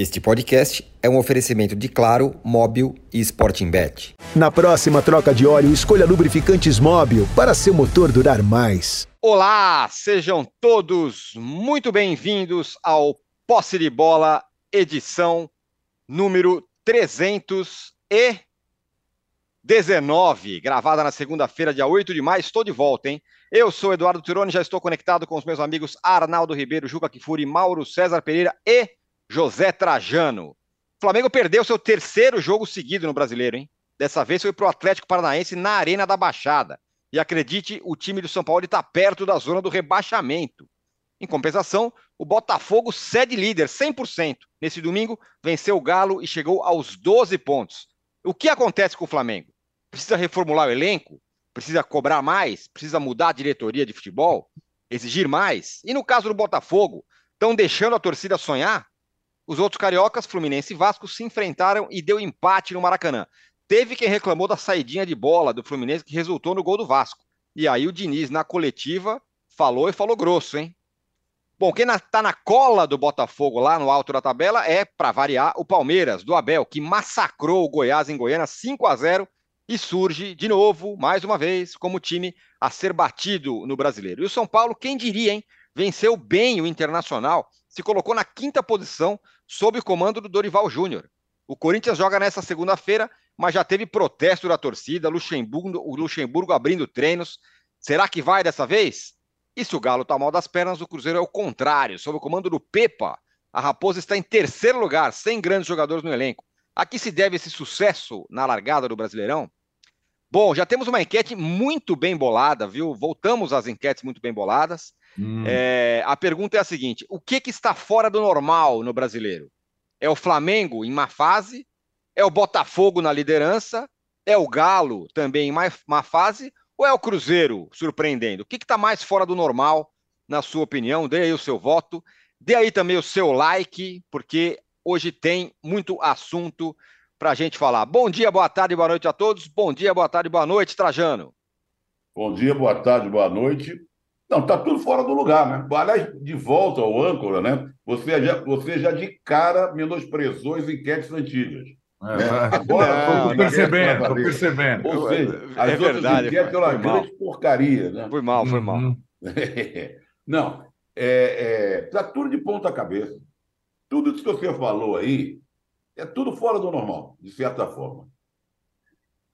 Este podcast é um oferecimento de Claro, Móbil e Sporting Bet. Na próxima troca de óleo, escolha lubrificantes Móbil para seu motor durar mais. Olá, sejam todos muito bem-vindos ao Posse de Bola, edição número 319, gravada na segunda-feira, dia 8 de maio. Estou de volta, hein? Eu sou Eduardo Tironi, já estou conectado com os meus amigos Arnaldo Ribeiro, Juca Kifuri, Mauro César Pereira e José Trajano. O Flamengo perdeu seu terceiro jogo seguido no Brasileiro, hein? Dessa vez foi para o Atlético Paranaense na Arena da Baixada. E acredite, o time do São Paulo está perto da zona do rebaixamento. Em compensação, o Botafogo cede líder 100%. Nesse domingo, venceu o Galo e chegou aos 12 pontos. O que acontece com o Flamengo? Precisa reformular o elenco? Precisa cobrar mais? Precisa mudar a diretoria de futebol? Exigir mais? E no caso do Botafogo, estão deixando a torcida sonhar? Os outros cariocas, Fluminense e Vasco, se enfrentaram e deu empate no Maracanã. Teve quem reclamou da saidinha de bola do Fluminense que resultou no gol do Vasco. E aí o Diniz, na coletiva, falou e falou grosso, hein? Bom, quem está na cola do Botafogo lá no alto da tabela é, para variar, o Palmeiras, do Abel, que massacrou o Goiás em Goiânia 5 a 0 e surge de novo, mais uma vez, como time a ser batido no brasileiro. E o São Paulo, quem diria, hein? Venceu bem o Internacional, se colocou na quinta posição sob o comando do Dorival Júnior. O Corinthians joga nessa segunda-feira, mas já teve protesto da torcida, Luxemburgo, o Luxemburgo abrindo treinos. Será que vai dessa vez? E se o Galo está mal das pernas, o Cruzeiro é o contrário. Sob o comando do Pepa, a Raposa está em terceiro lugar, sem grandes jogadores no elenco. A que se deve esse sucesso na largada do Brasileirão? Bom, já temos uma enquete muito bem bolada, viu? Voltamos às enquetes muito bem boladas. Hum. É, a pergunta é a seguinte: o que, que está fora do normal no brasileiro? É o Flamengo em má fase? É o Botafogo na liderança? É o Galo também em má, má fase? Ou é o Cruzeiro surpreendendo? O que está mais fora do normal, na sua opinião? Dê aí o seu voto. Dê aí também o seu like, porque hoje tem muito assunto para a gente falar. Bom dia, boa tarde, boa noite a todos. Bom dia, boa tarde, boa noite, Trajano. Bom dia, boa tarde, boa noite. Não, está tudo fora do lugar, né? Aliás, de volta ao âncora, né? Você já, você já de cara menosprezou as enquetes antigas. É, né? Agora, estou percebendo, estou percebendo. Ou seja, as é outras verdade, enquetes eram uma grande porcaria, né? Foi mal, foi mal. Uhum. Não, é, é, tá tudo de ponta cabeça. Tudo isso que você falou aí é tudo fora do normal, de certa forma.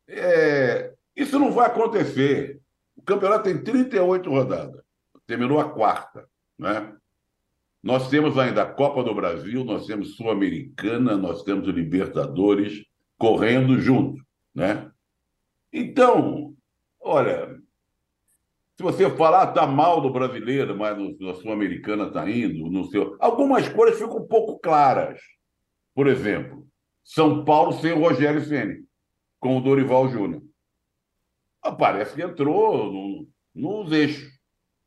É, isso não vai acontecer. O campeonato tem 38 rodadas terminou a quarta, né? Nós temos ainda a Copa do Brasil, nós temos Sul-Americana, nós temos o Libertadores correndo junto, né? Então, olha, se você falar tá mal do brasileiro, mas no, na Sul-Americana está indo, no seu, algumas coisas ficam um pouco claras. Por exemplo, São Paulo sem o Rogério Ceni, com o Dorival Júnior. Ah, parece que entrou no, nos eixos.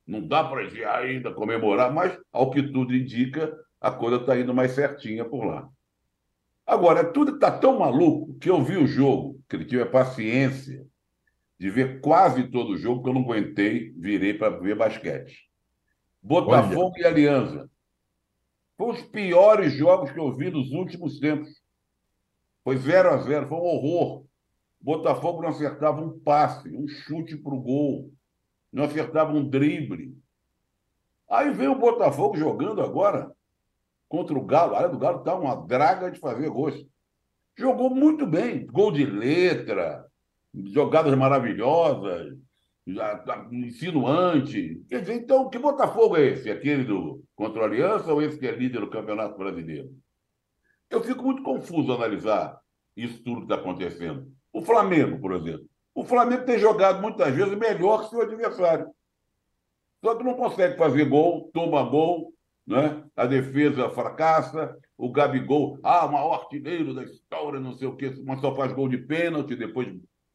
Não dá para ainda comemorar, mas, ao que tudo indica, a coisa está indo mais certinha por lá. Agora, tudo está tão maluco que eu vi o jogo, que ele tive a paciência de ver quase todo o jogo, que eu não aguentei, virei para ver basquete. Botafogo Olha. e Aliança. Foi os piores jogos que eu vi nos últimos tempos. Foi 0 a 0 foi um horror. Botafogo não acertava um passe, um chute para o gol não acertava um drible. Aí vem o Botafogo jogando agora contra o Galo. A área do Galo está uma draga de fazer gols. Jogou muito bem, gol de letra, jogadas maravilhosas, insinuante. Quer dizer, então, que Botafogo é esse? Aquele do contra o Aliança ou esse que é líder do Campeonato Brasileiro? Eu fico muito confuso analisar isso tudo que está acontecendo. O Flamengo, por exemplo. O Flamengo tem jogado muitas vezes melhor que seu adversário. Só que não consegue fazer gol, toma gol, né? a defesa fracassa, o Gabigol, ah, o maior artilheiro da história, não sei o quê, mas só faz gol de pênalti, depois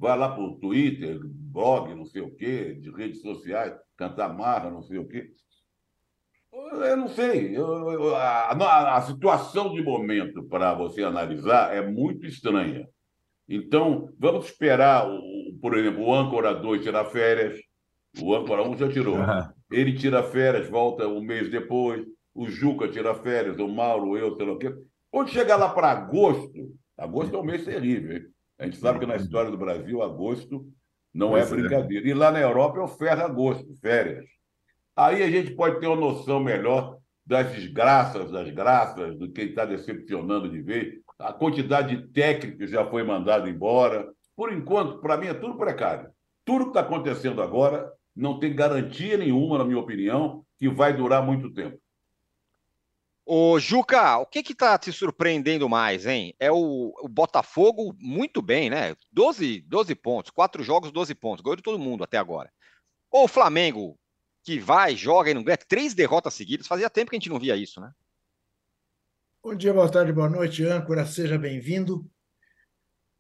vai lá para o Twitter, blog, não sei o quê, de redes sociais, cantar marra, não sei o quê. Eu não sei. Eu, eu, a, a situação de momento para você analisar é muito estranha. Então, vamos esperar, o, por exemplo, o âncora 2 tirar férias. O âncora 1 um já tirou. Ele tira férias, volta um mês depois. O Juca tira férias, o Mauro, eu, sei lá o quê. Quando chegar lá para agosto, agosto é um mês terrível, hein? A gente sabe que na história do Brasil, agosto não é Pois é. brincadeira. E lá na Europa é o ferro agosto, férias. Aí a gente pode ter uma noção melhor das desgraças, das graças, do que está decepcionando de ver. A quantidade de técnicos já foi mandado embora. Por enquanto, para mim, é tudo precário. Tudo que está acontecendo agora não tem garantia nenhuma, na minha opinião, que vai durar muito tempo. Ô, Juca, o que que tá te surpreendendo mais, hein? É o, o Botafogo muito bem, né? 12, 12 pontos, quatro jogos, 12 pontos, ganhou de todo mundo até agora. Ou o Flamengo, que vai, joga e não ganha, três derrotas seguidas, fazia tempo que a gente não via isso, né? Bom dia, boa tarde, boa noite, âncora, seja bem-vindo.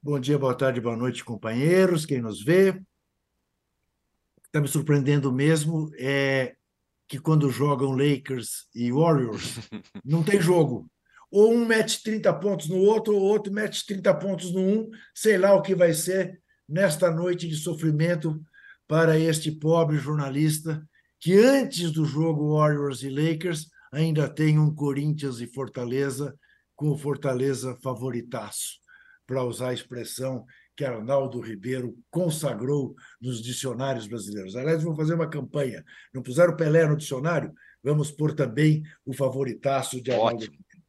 Bom dia, boa tarde, boa noite, companheiros, quem nos vê. O que está me surpreendendo mesmo é que quando jogam Lakers e Warriors, não tem jogo. Ou um mete 30 pontos no outro, ou outro mete 30 pontos no um, sei lá o que vai ser nesta noite de sofrimento para este pobre jornalista que antes do jogo Warriors e Lakers ainda tem um Corinthians e Fortaleza, com o Fortaleza favoritaço, para usar a expressão que Arnaldo Ribeiro consagrou nos dicionários brasileiros. Aliás, vamos fazer uma campanha. Não puseram Pelé no dicionário? Vamos pôr também o favoritaço de Arnaldo Ótimo. Ribeiro.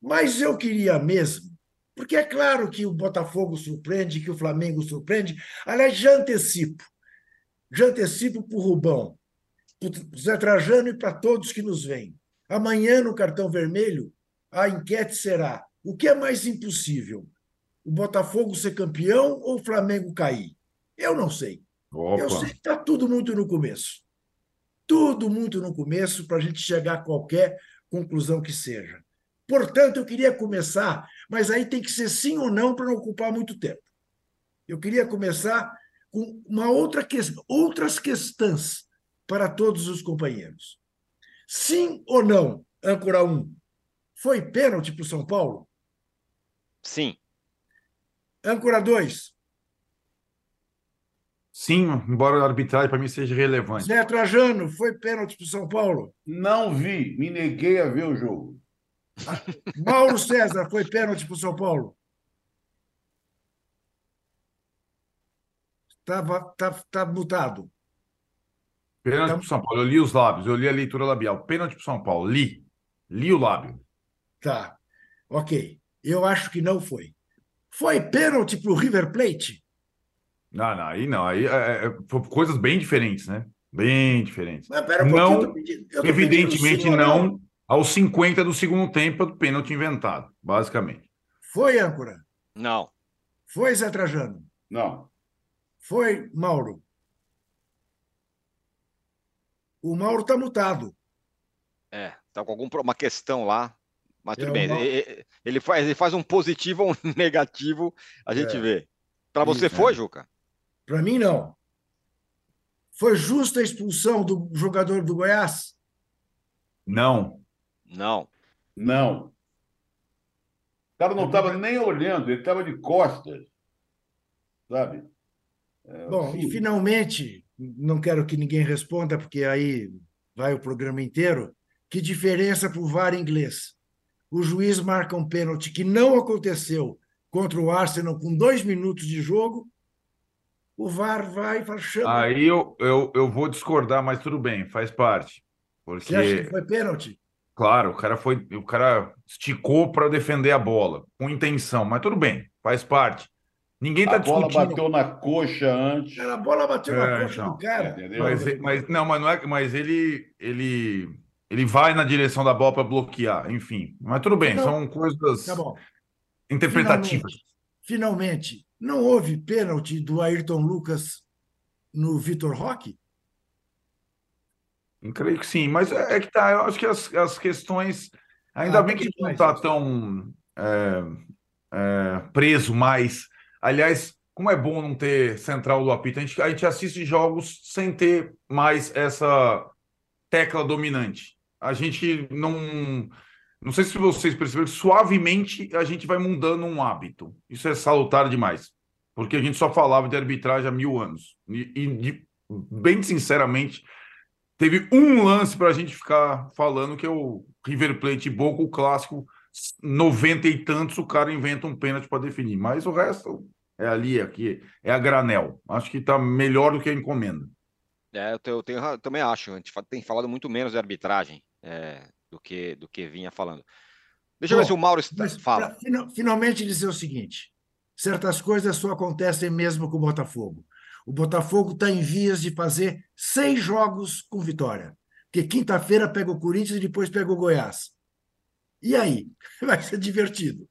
Mas eu queria mesmo, porque é claro que o Botafogo surpreende, que o Flamengo surpreende. Aliás, já antecipo. Já antecipo para o Rubão, para o Zé Trajano e para todos que nos veem. Amanhã, no cartão vermelho, a enquete será: o que é mais impossível? O Botafogo ser campeão ou o Flamengo cair? Eu não sei. Eu sei que está tudo muito no começo. Tudo muito no começo para a gente chegar a qualquer conclusão que seja. Portanto, eu queria começar, mas aí tem que ser sim ou não para não ocupar muito tempo. Eu queria começar com uma outra que... outras questões para todos os companheiros. Sim ou não, âncora 1, foi pênalti para o São Paulo? Sim. Âncora 2, Sim, embora a arbitragem para mim seja relevante. Zé Trajano, foi pênalti para o São Paulo? Não vi, me neguei a ver o jogo. Mauro César, foi pênalti para o São Paulo? Estava tá, tá mutado. Pênalti Então- pro São Paulo. Eu li os lábios, eu li a leitura labial. Pênalti pro São Paulo. Li. Li o lábio. Tá. Ok. Eu acho que não foi. Foi pênalti para o River Plate? Não, não, aí não. Aí é, é, foi coisas bem diferentes, né? Bem diferentes. Mas pera um Não, eu tô pedindo- eu tô Evidentemente não aos 50 do segundo tempo do pênalti inventado, basicamente. Foi, âncora? Não. Foi, Zé Trajano? Não. Foi, Mauro? O Mauro está mutado. É, tá com alguma questão lá. Mas tudo É, bem. uma- Ele faz, ele faz um positivo ou um negativo, a gente É. vê. Para você Isso, foi, Juca? Para mim, não. Foi justa a expulsão do jogador do Goiás? Não. Não. Não. O cara não estava nem olhando, ele estava de costas. Sabe? É, Bom, sim. e finalmente, não quero que ninguém responda, porque aí vai o programa inteiro. Que diferença para o VAR inglês? O juiz marca um pênalti que não aconteceu contra o Arsenal com dois minutos de jogo. O VAR vai e fala, chama. Aí eu, eu, eu vou discordar, mas tudo bem, faz parte. Você acha que Porque, foi pênalti? claro, o cara foi, o cara esticou para defender a bola, com intenção, mas tudo bem, faz parte. Ninguém está A bola discutindo. bateu na coxa antes. A bola bateu na É, coxa então. do cara. Entendeu? Mas, mas não, mas não é, mas ele ele ele vai na direção da bola para bloquear, enfim. Mas tudo bem, Não. são coisas Tá interpretativas. Finalmente, não houve pênalti do Ayrton Lucas no Vitor Roque? Eu creio que sim, mas é, é que tá, eu acho que as, as questões. Ainda Ah, bem que a gente não está isso. tão é, é, preso mais. Aliás, como é bom não ter central do apito, a gente, a gente assiste jogos sem ter mais essa tecla dominante. A gente não. Não sei se vocês perceberam, suavemente a gente vai mudando um hábito. Isso é salutar demais. Porque a gente só falava de arbitragem há mil anos. E, e bem sinceramente, Teve um lance para a gente ficar falando que é o River Plate Boca, o clássico 90 e tantos o cara inventa um pênalti para definir. Mas o resto é ali, aqui, é a granel. Acho que está melhor do que a encomenda. É, eu, tenho, eu, tenho, eu, também acho. A gente tem falado muito menos de arbitragem é, do, que, do que vinha falando. Deixa Bom, eu ver se o Mauro está. Fala. finalmente dizer o seguinte: certas coisas só acontecem mesmo com o Botafogo. O Botafogo está em vias de fazer seis jogos com vitória. Porque quinta-feira pega o Corinthians e depois pega o Goiás. E aí? Vai ser divertido.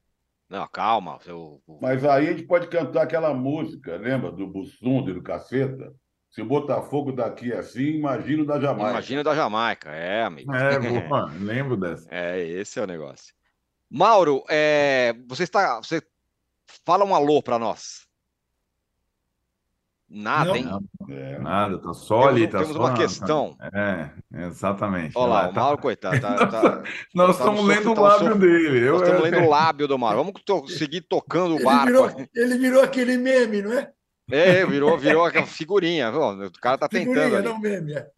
Não, calma. Eu... Mas aí a gente pode cantar aquela música, lembra? Do Bussunda e do Caceta. Se o Botafogo daqui é assim, imagina o da Jamaica. Imagina o da Jamaica, é, amigo. É, boa, lembro dessa. É, esse é o negócio. Mauro, é, você está. Você fala um alô para nós. Nada, não, hein? É, nada, tá só ali. Tá temos só, uma questão. É, exatamente. Olha lá, o Mauro, coitado. Tá, tá, Nós tá estamos lendo o lábio dele. Nós estamos lendo o lábio do Mauro. Vamos to seguir tocando o ele barco. Virou, ele virou aquele meme, não é? É, virou, virou aquela figurinha. O cara tá tentando. Figurinha, ali. não meme, é.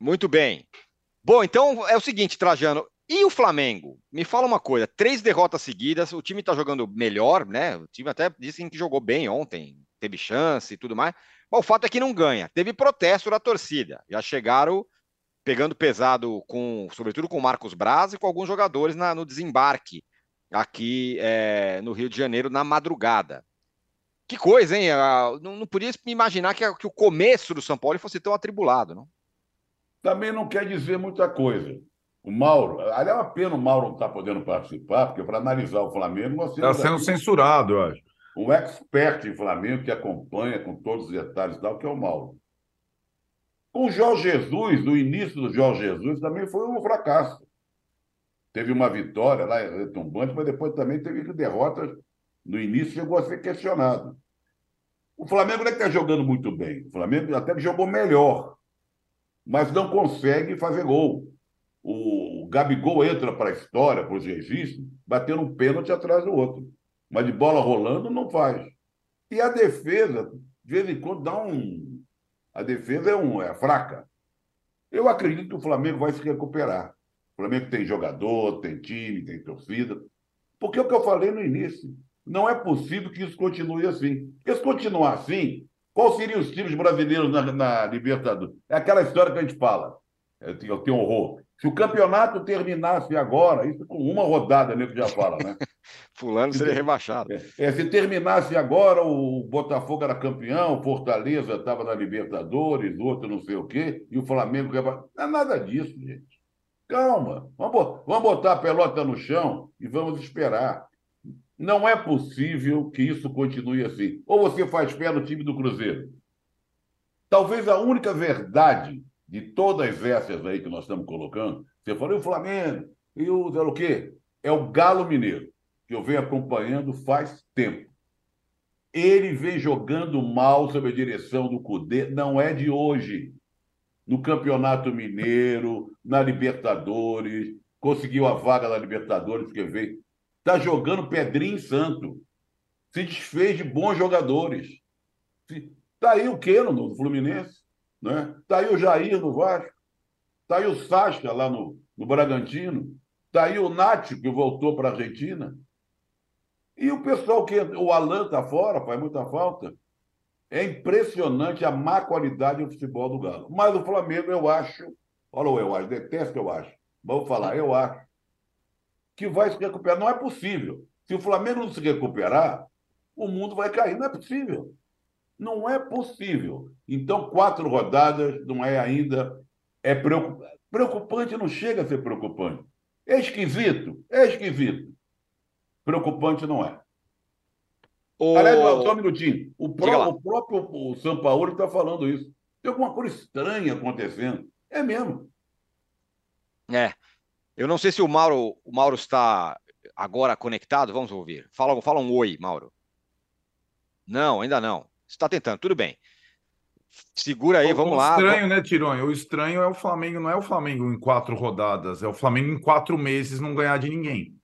Muito bem. Bom, então é o seguinte, Trajano. E o Flamengo? Me fala uma coisa: três derrotas seguidas, o time tá jogando melhor, né? O time até disse que jogou bem ontem, teve chance e tudo mais. Mas o fato é que não ganha. Teve protesto da torcida. Já chegaram pegando pesado com, sobretudo com o Marcos Braz e com alguns jogadores na, no desembarque aqui é, no Rio de Janeiro na madrugada. Que coisa, hein? Não, não podia me imaginar que, que, o começo do São Paulo fosse tão atribulado, não? Também não quer dizer muita coisa. O Mauro, aliás, é uma pena o Mauro não estar tá podendo participar, porque para analisar o Flamengo. Está sendo aqui, censurado, eu acho. Um expert em Flamengo que acompanha com todos os detalhes e tal, que é o Mauro. Com o Jorge Jesus, o início do Jorge Jesus também foi um fracasso. Teve uma vitória lá em retumbante, mas depois também teve derrotas no início chegou a ser questionado. O Flamengo não é que está jogando muito bem. O Flamengo até jogou melhor, mas não consegue fazer gol. O Gabigol entra para a história, para os registros, batendo um pênalti atrás do outro. Mas de bola rolando, não faz. E a defesa, de vez em quando, dá um. A defesa é, um, é fraca. Eu acredito que o Flamengo vai se recuperar. O Flamengo tem jogador, tem time, tem torcida. Porque é o que eu falei no início. Não é possível que isso continue assim. Porque se continuar assim, quais seriam os times brasileiros na, na Libertadores? É aquela história que a gente fala. É, eu tenho horror. Se o campeonato terminasse agora, isso com uma rodada, que já fala, né? Fulano seria rebaixado. É, é, se terminasse agora, o Botafogo era campeão, o Fortaleza estava na Libertadores, outro não sei o quê, e o Flamengo. Não é nada disso, gente. Calma. Vamos, vamos botar a pelota no chão e vamos esperar. Não é possível que isso continue assim. Ou você faz pé no time do Cruzeiro. Talvez a única verdade de todas essas aí que nós estamos colocando, você falou o Flamengo, e o, o quê? É o Galo Mineiro, que eu venho acompanhando faz tempo. Ele vem jogando mal sob a direção do Cudê, não é de hoje. No Campeonato Mineiro, na Libertadores, conseguiu a vaga na Libertadores, que veio Está jogando Pedrinho Santo. Se desfez de bons jogadores. Está aí o Keno no Fluminense. Né? Está aí o Jair no Vasco. Está aí o Sasca lá no, no Bragantino. Está aí o Nath, que voltou para a Argentina. E o pessoal que. O Alan está fora, faz muita falta. É impressionante a má qualidade do futebol do Galo. Mas o Flamengo, eu acho. Olha o eu acho, detesto eu acho. Vamos falar, eu acho que vai se recuperar. Não é possível. Se o Flamengo não se recuperar, o mundo vai cair. Não é possível. Não é possível. Então, quatro rodadas não é ainda. É preocupante. Preocupante não chega a ser preocupante. É esquisito. É esquisito. Preocupante não é. O... Aliás, só um minutinho. O, pró o próprio o São Paulo está falando isso. Tem alguma coisa estranha acontecendo. É mesmo. É. Eu não sei se o Mauro, o Mauro está agora conectado. Vamos ouvir. Fala, fala um oi, Mauro. Não, ainda não. Está tentando, tudo bem. Segura aí, o, vamos o lá. Estranho, né, Tironho? O estranho é o Flamengo, não é o Flamengo em quatro rodadas, é o Flamengo em quatro meses não ganhar de ninguém.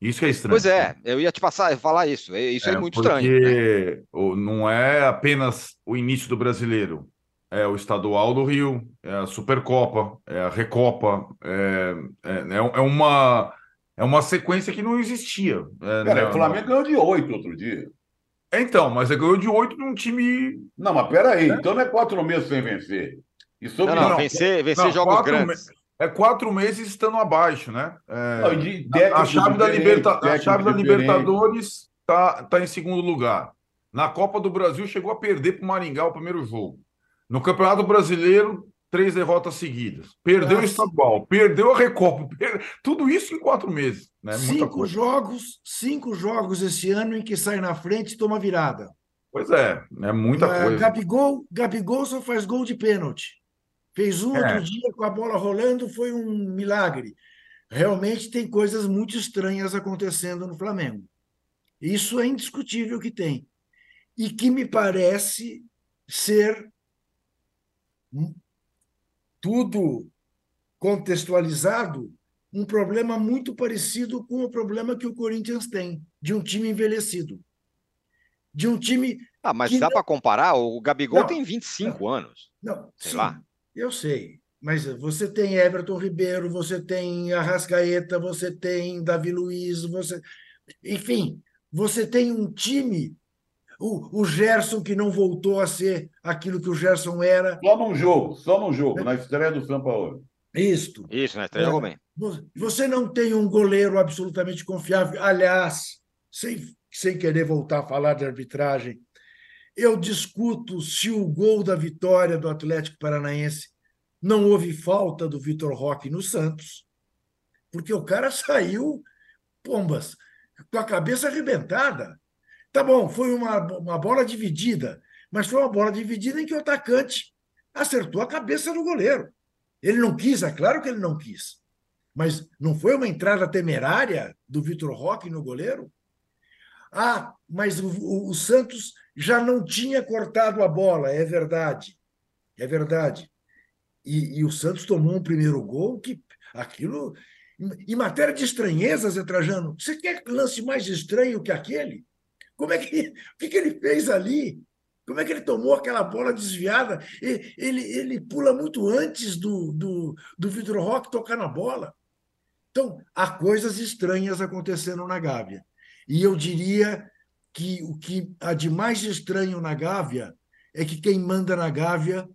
Isso é estranho. Pois é, eu ia te passar, falar isso. Isso é, é muito porque estranho. Porque né? não é apenas o início do brasileiro é o estadual do Rio, é a Supercopa, é a Recopa, é, é, é, é uma É uma sequência que não existia. É, Pera, não, o Flamengo ganhou de oito outro dia. Então, mas ele ganhou de oito num time. Não, mas peraí, então não é quatro meses sem vencer. E sobre Não, não, não, vencer, vencer não, jogos quatro grandes. É quatro meses estando abaixo, né? É, Não, de a- chave, da, liberta... a chave da. Libertadores tá, tá em segundo lugar. Na Copa do Brasil chegou a perder para o Maringá o primeiro jogo. No Campeonato Brasileiro, três derrotas seguidas. Perdeu o Nossa. estadual, perdeu a Recopa. per- Tudo isso em quatro meses. Né? Cinco jogos, cinco jogos esse ano em que sai na frente e toma virada. Pois é, é muita Ah, coisa. Gabigol, Gabigol só faz gol de pênalti. Fez um É. outro dia com a bola rolando, foi um milagre. Realmente tem coisas muito estranhas acontecendo no Flamengo. Isso é indiscutível que tem. E que me parece ser tudo contextualizado um problema muito parecido com o problema que o Corinthians tem, de um time envelhecido. De um time Ah, mas dá não- para comparar? O Gabigol Não, tem 25 anos. Não, Sei sim, lá. eu sei. Mas você tem Everton Ribeiro, você tem Arrascaeta, você tem Davi Luiz, você. Enfim, você tem um time. O, o Gerson, que não voltou a ser aquilo que o Gerson era. Só num jogo, só num jogo, na estreia do São Paulo. Isto. Isso, né? É. Jogou bem. Vo- Você não tem um goleiro absolutamente confiável. Aliás, sem, sem querer voltar a falar de arbitragem, eu discuto se o gol da vitória do Atlético Paranaense não houve falta do Vitor Roque no Santos, porque o cara saiu, pombas, com a cabeça arrebentada. Tá bom, foi uma, uma bola dividida, mas foi uma bola dividida em que o atacante acertou a cabeça do goleiro. Ele não quis, é claro que ele não quis. Mas não foi uma entrada temerária do Vitor Roque no goleiro? Ah, mas o, o- o Santos já não tinha cortado a bola, é verdade. É verdade. E, e o Santos tomou um primeiro gol que aquilo. Em matéria de estranhezas, Trajano, você quer lance mais estranho que aquele? Como é que, o que, que ele fez ali? Como é que ele tomou aquela bola desviada? E- Ele, ele pula muito antes do, do, do Vitor Roque tocar na bola. Então, há coisas estranhas acontecendo na Gávea. E eu diria que o que há de mais estranho na Gávea é que quem manda na Gávea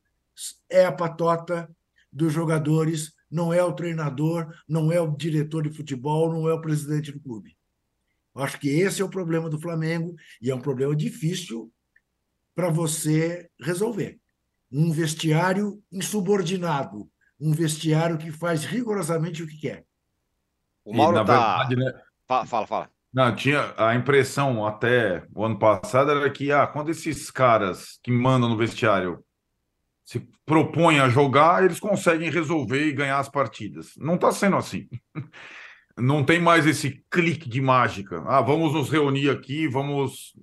é a patota dos jogadores, não é o treinador, não é o diretor de futebol, não é o presidente do clube. Eu Acho que esse é o problema do Flamengo e é um problema difícil para você resolver. Um vestiário insubordinado, um vestiário que faz rigorosamente o que quer. O Mauro na tá. verdade, né? Fala, fala, fala. Não, tinha a impressão até o ano passado era que ah, quando esses caras que mandam no vestiário se propõem a jogar, eles conseguem resolver e ganhar as partidas. Não está sendo assim. Não tem mais esse clique de mágica. Ah, vamos nos reunir aqui, vamos.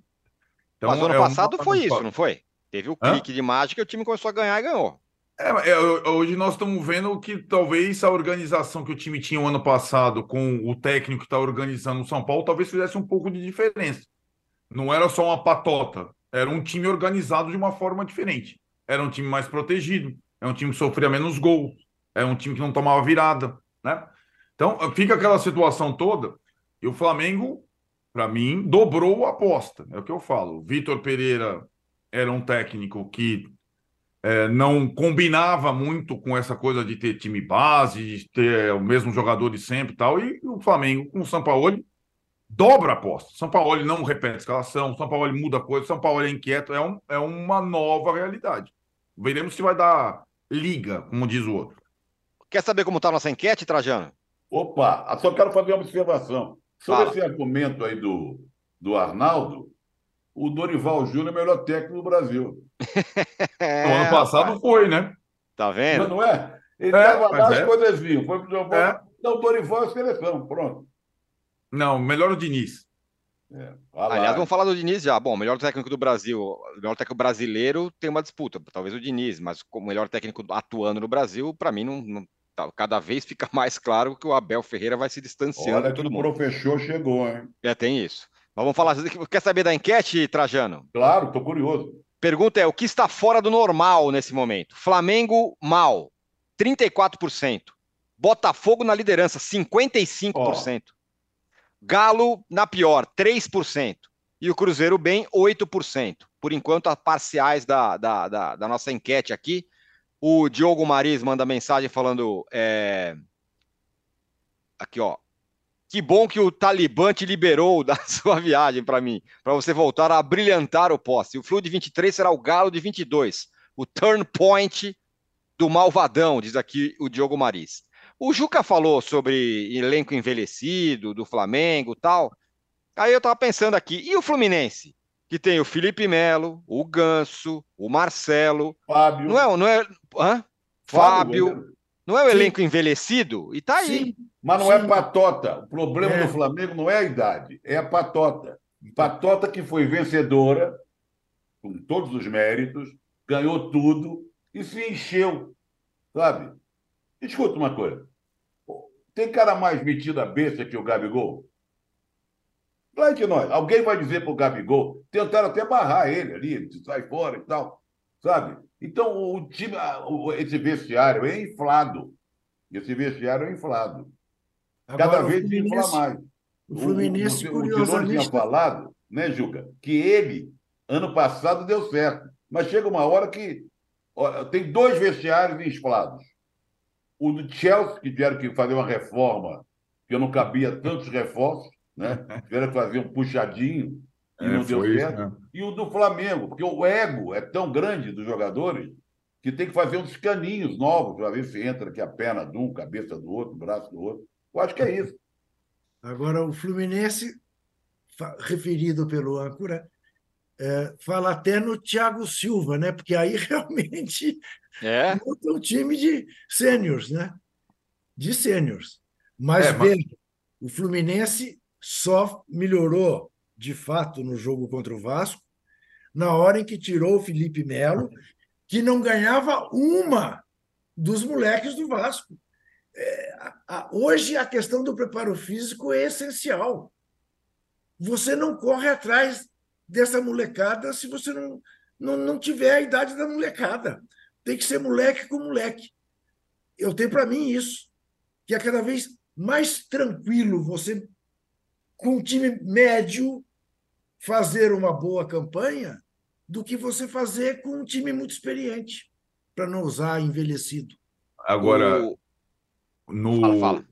Então, Mas ano é passado foi isso, não foi? Teve o Hã? clique de mágica e o time começou a ganhar e ganhou. É, é, hoje nós estamos vendo que talvez a organização que o time tinha o ano passado com o técnico que está organizando o São Paulo talvez fizesse um pouco de diferença. Não era só uma patota, era um time organizado de uma forma diferente. Era um time mais protegido, era um time que sofria menos gol, era um time que não tomava virada, né? Então fica aquela situação toda e o Flamengo, para mim, dobrou a aposta. É o que eu falo. Vitor Pereira era um técnico que é, não combinava muito com essa coisa de ter time base, de ter o mesmo jogador de sempre e tal. E o Flamengo, com o Sampaoli, dobra a aposta. São Paulo não repete escalação, São Paulo muda coisa, São Paulo é inquieto, é, um, é uma nova realidade. Veremos se vai dar liga, como diz o outro. Quer saber como tá a nossa enquete, Trajano? Opa, só quero fazer uma observação. Sobre Fala. esse argumento aí do, do Arnaldo, o Dorival Júnior é o melhor técnico do Brasil. É, No ano passado rapaz, foi, né? Tá Mas vendo? não é? Ele É, estava mas lá, as é. coisas vinham. Foi pro Dorival. É. Não, o Dorival é seleção, pronto. Não, melhor o Diniz. É. Aliás, vamos falar do Diniz já. Bom, o melhor técnico do Brasil, o melhor técnico brasileiro tem uma disputa, talvez o Diniz, mas o melhor técnico atuando no Brasil, para mim, não, não- tá- cada vez fica mais claro que o Abel Ferreira vai se distanciando Olha que todo o mundo. professor chegou, hein? É, tem isso. Mas vamos falar. Quer saber da enquete, Trajano? Claro, estou curioso. Pergunta é: o que está fora do normal nesse momento? Flamengo mal, 34%. Botafogo na liderança, 55%. Galo, na pior, 3%. E o Cruzeiro bem, 8%. Por enquanto, as parciais da, da, da, da nossa enquete aqui. O Diogo Mariz manda mensagem falando. É... Aqui, ó. Que bom que o Talibã te liberou da sua viagem para mim, para você voltar a brilhantar o poste. O Flu de 23 será o Galo de 22. O turn point do malvadão, diz aqui o Diogo Mariz. O Juca falou sobre elenco envelhecido do Flamengo tal. Aí eu tava pensando aqui, e o Fluminense? Que tem o Felipe Melo, o Ganso, o Marcelo. Fábio. Não é, não é, hã? Fábio. Fábio não é o elenco Sim. envelhecido? E tá aí. Sim. Mas não Sim. é patota. O problema é. do Flamengo não é a idade, é a patota. Patota que foi vencedora, com todos os méritos, ganhou tudo e se encheu, sabe? Escuta uma coisa. Tem cara mais metido a besta que o Gabigol? Claro que nós. Alguém vai dizer para o Gabigol, tentaram até barrar ele ali, sai fora e tal, sabe? Então, o time, esse vestiário é inflado. Esse vestiário é inflado. Agora, Cada vez infla mais. O Fluminense, o, o, o curiosamente... tinha falado, né, Juca, que ele, ano passado, deu certo. Mas chega uma hora que ó, tem dois vestiários inflados. O do Chelsea, que tiveram que fazer uma reforma, que não cabia tantos reforços, né? tiveram que fazer um puxadinho e é, não deu certo. Isso, né? E o do Flamengo, porque o ego é tão grande dos jogadores que tem que fazer uns caninhos novos para ver se entra aqui a perna de um, cabeça do outro, braço do outro. Eu acho que é isso. Agora, o Fluminense, referido pelo âncora, é, fala até no Thiago Silva, né? Porque aí realmente é um time de sêniors, né? De sêniors. Mas, é, mas... o Fluminense só melhorou de fato no jogo contra o Vasco na hora em que tirou o Felipe Melo, que não ganhava uma dos moleques do Vasco. É, a, hoje a questão do preparo físico é essencial. Você não corre atrás dessa molecada se você não, não, não tiver a idade da molecada. Tem que ser moleque com moleque. Eu tenho para mim isso, que é cada vez mais tranquilo você, com um time médio, fazer uma boa campanha do que você fazer com um time muito experiente, para não usar envelhecido. Agora, o... no, fala, fala.